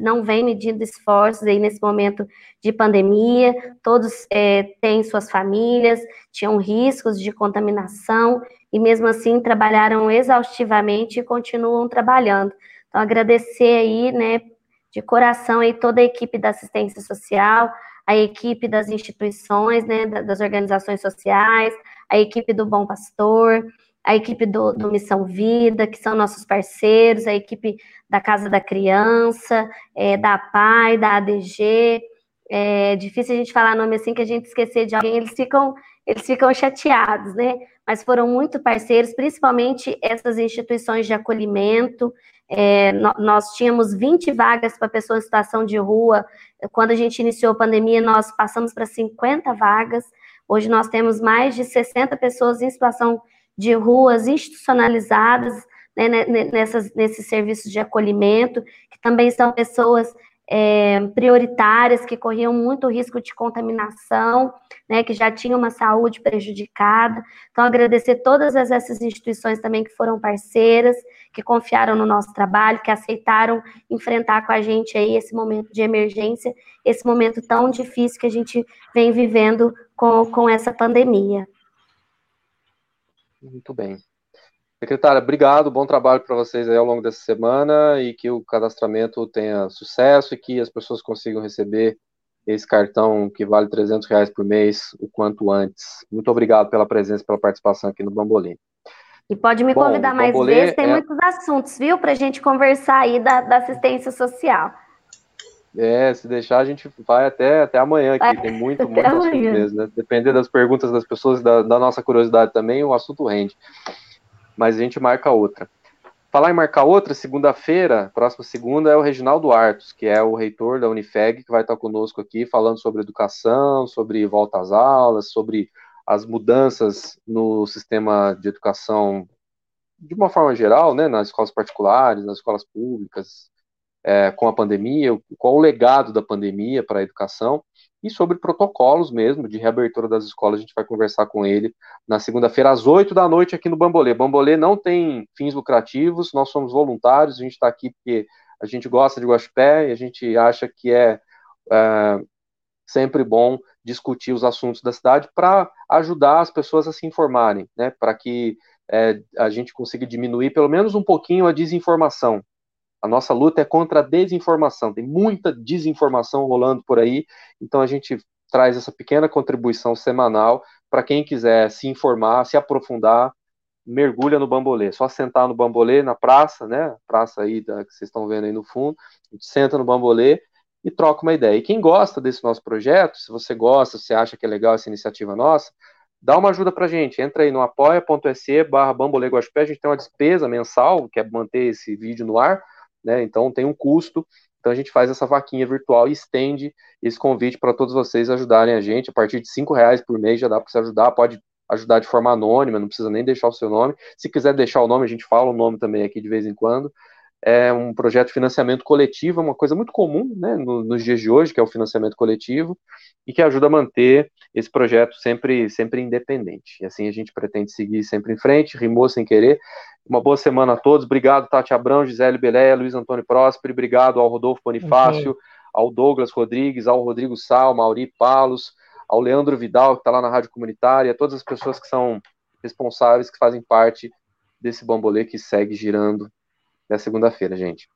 não vem medindo esforços aí nesse momento de pandemia, todos é, têm suas famílias, tinham riscos de contaminação, e mesmo assim trabalharam exaustivamente e continuam trabalhando. Então, agradecer aí, né, de coração aí toda a equipe da assistência social, a equipe das instituições, né, das organizações sociais, a equipe do Bom Pastor, a equipe do, do, Missão Vida, que são nossos parceiros, a equipe da Casa da Criança, é, da PAI, da ADG. É difícil a gente falar nome assim que a gente esquecer de alguém, eles ficam, eles ficam chateados, né? Mas foram muito parceiros, principalmente essas instituições de acolhimento. É, nós tínhamos 20 vagas para pessoas em situação de rua. Quando a gente iniciou a pandemia, nós passamos para 50 vagas. Hoje nós temos mais de 60 pessoas em situação de ruas institucionalizadas né, nessas, nesses serviços de acolhimento, que também são pessoas é, prioritárias que corriam muito risco de contaminação, né, que já tinham uma saúde prejudicada. Então, agradecer todas essas instituições também que foram parceiras, que confiaram no nosso trabalho, que aceitaram enfrentar com a gente aí esse momento de emergência, esse momento tão difícil que a gente vem vivendo com, com essa pandemia. Muito bem. Secretária, obrigado, bom trabalho para vocês aí ao longo dessa semana e que o cadastramento tenha sucesso e que as pessoas consigam receber esse cartão que vale 300 reais por mês o quanto antes. Muito obrigado pela presença e pela participação aqui no Bambolim. E pode me Bom, convidar mais vezes, tem é... muitos assuntos, viu, para a gente conversar aí da, da, assistência social. É, se deixar, a gente vai até, até amanhã aqui, tem muito, muito assunto mesmo, né? Dependendo das perguntas das pessoas, da, da nossa curiosidade também, o assunto rende mas a gente marca outra. Falar em marcar outra, segunda-feira, próxima segunda, é o Reginaldo Artos, que é o reitor da Unifeg, que vai estar conosco aqui falando sobre educação, sobre volta às aulas, sobre as mudanças no sistema de educação de uma forma geral, né, nas escolas particulares, nas escolas públicas, é, com a pandemia, qual o legado da pandemia para a educação e sobre protocolos mesmo de reabertura das escolas. A gente vai conversar com ele na segunda-feira, às 8 da noite, aqui no Bambolê. Bambolê não tem fins lucrativos, nós somos voluntários, a gente está aqui porque a gente gosta de Guaxpé e a gente acha que é, é sempre bom discutir os assuntos da cidade para ajudar as pessoas a se informarem, né? Para que é, a gente consiga diminuir pelo menos um pouquinho a desinformação. A nossa luta é contra a desinformação. Tem muita desinformação rolando por aí, então a gente traz essa pequena contribuição semanal para quem quiser se informar, se aprofundar, mergulha no bambolê. Só sentar no bambolê na praça, né? Praça aí da, que vocês estão vendo aí no fundo. A gente senta no bambolê e troca uma ideia. E quem gosta desse nosso projeto, se você gosta, se acha que é legal essa iniciativa nossa, dá uma ajuda pra gente. Entra aí no apoia.se barra a gente tem uma despesa mensal, que é manter esse vídeo no ar, né? Então tem um custo. Então a gente faz essa vaquinha virtual e estende esse convite para todos vocês ajudarem a gente. A partir de cinco reais por mês já dá para você ajudar. Pode ajudar de forma anônima, não precisa nem deixar o seu nome. Se quiser deixar o nome, a gente fala o nome também aqui de vez em quando. É um projeto de financiamento coletivo, é uma coisa muito comum né, nos dias de hoje, que é o financiamento coletivo, e que ajuda a manter esse projeto sempre, sempre independente. E assim a gente pretende seguir sempre em frente, rimou sem querer. Uma boa semana a todos. Obrigado, Tati Abrão, Gisele Belé, Luiz Antônio Próspero. Obrigado ao Rodolfo Bonifácio, okay. ao Douglas Rodrigues, ao Rodrigo Sal, Mauri Palos, ao Leandro Vidal, que está lá na Rádio Comunitária, a todas as pessoas que são responsáveis, que fazem parte desse bambolê que segue girando na segunda-feira, gente.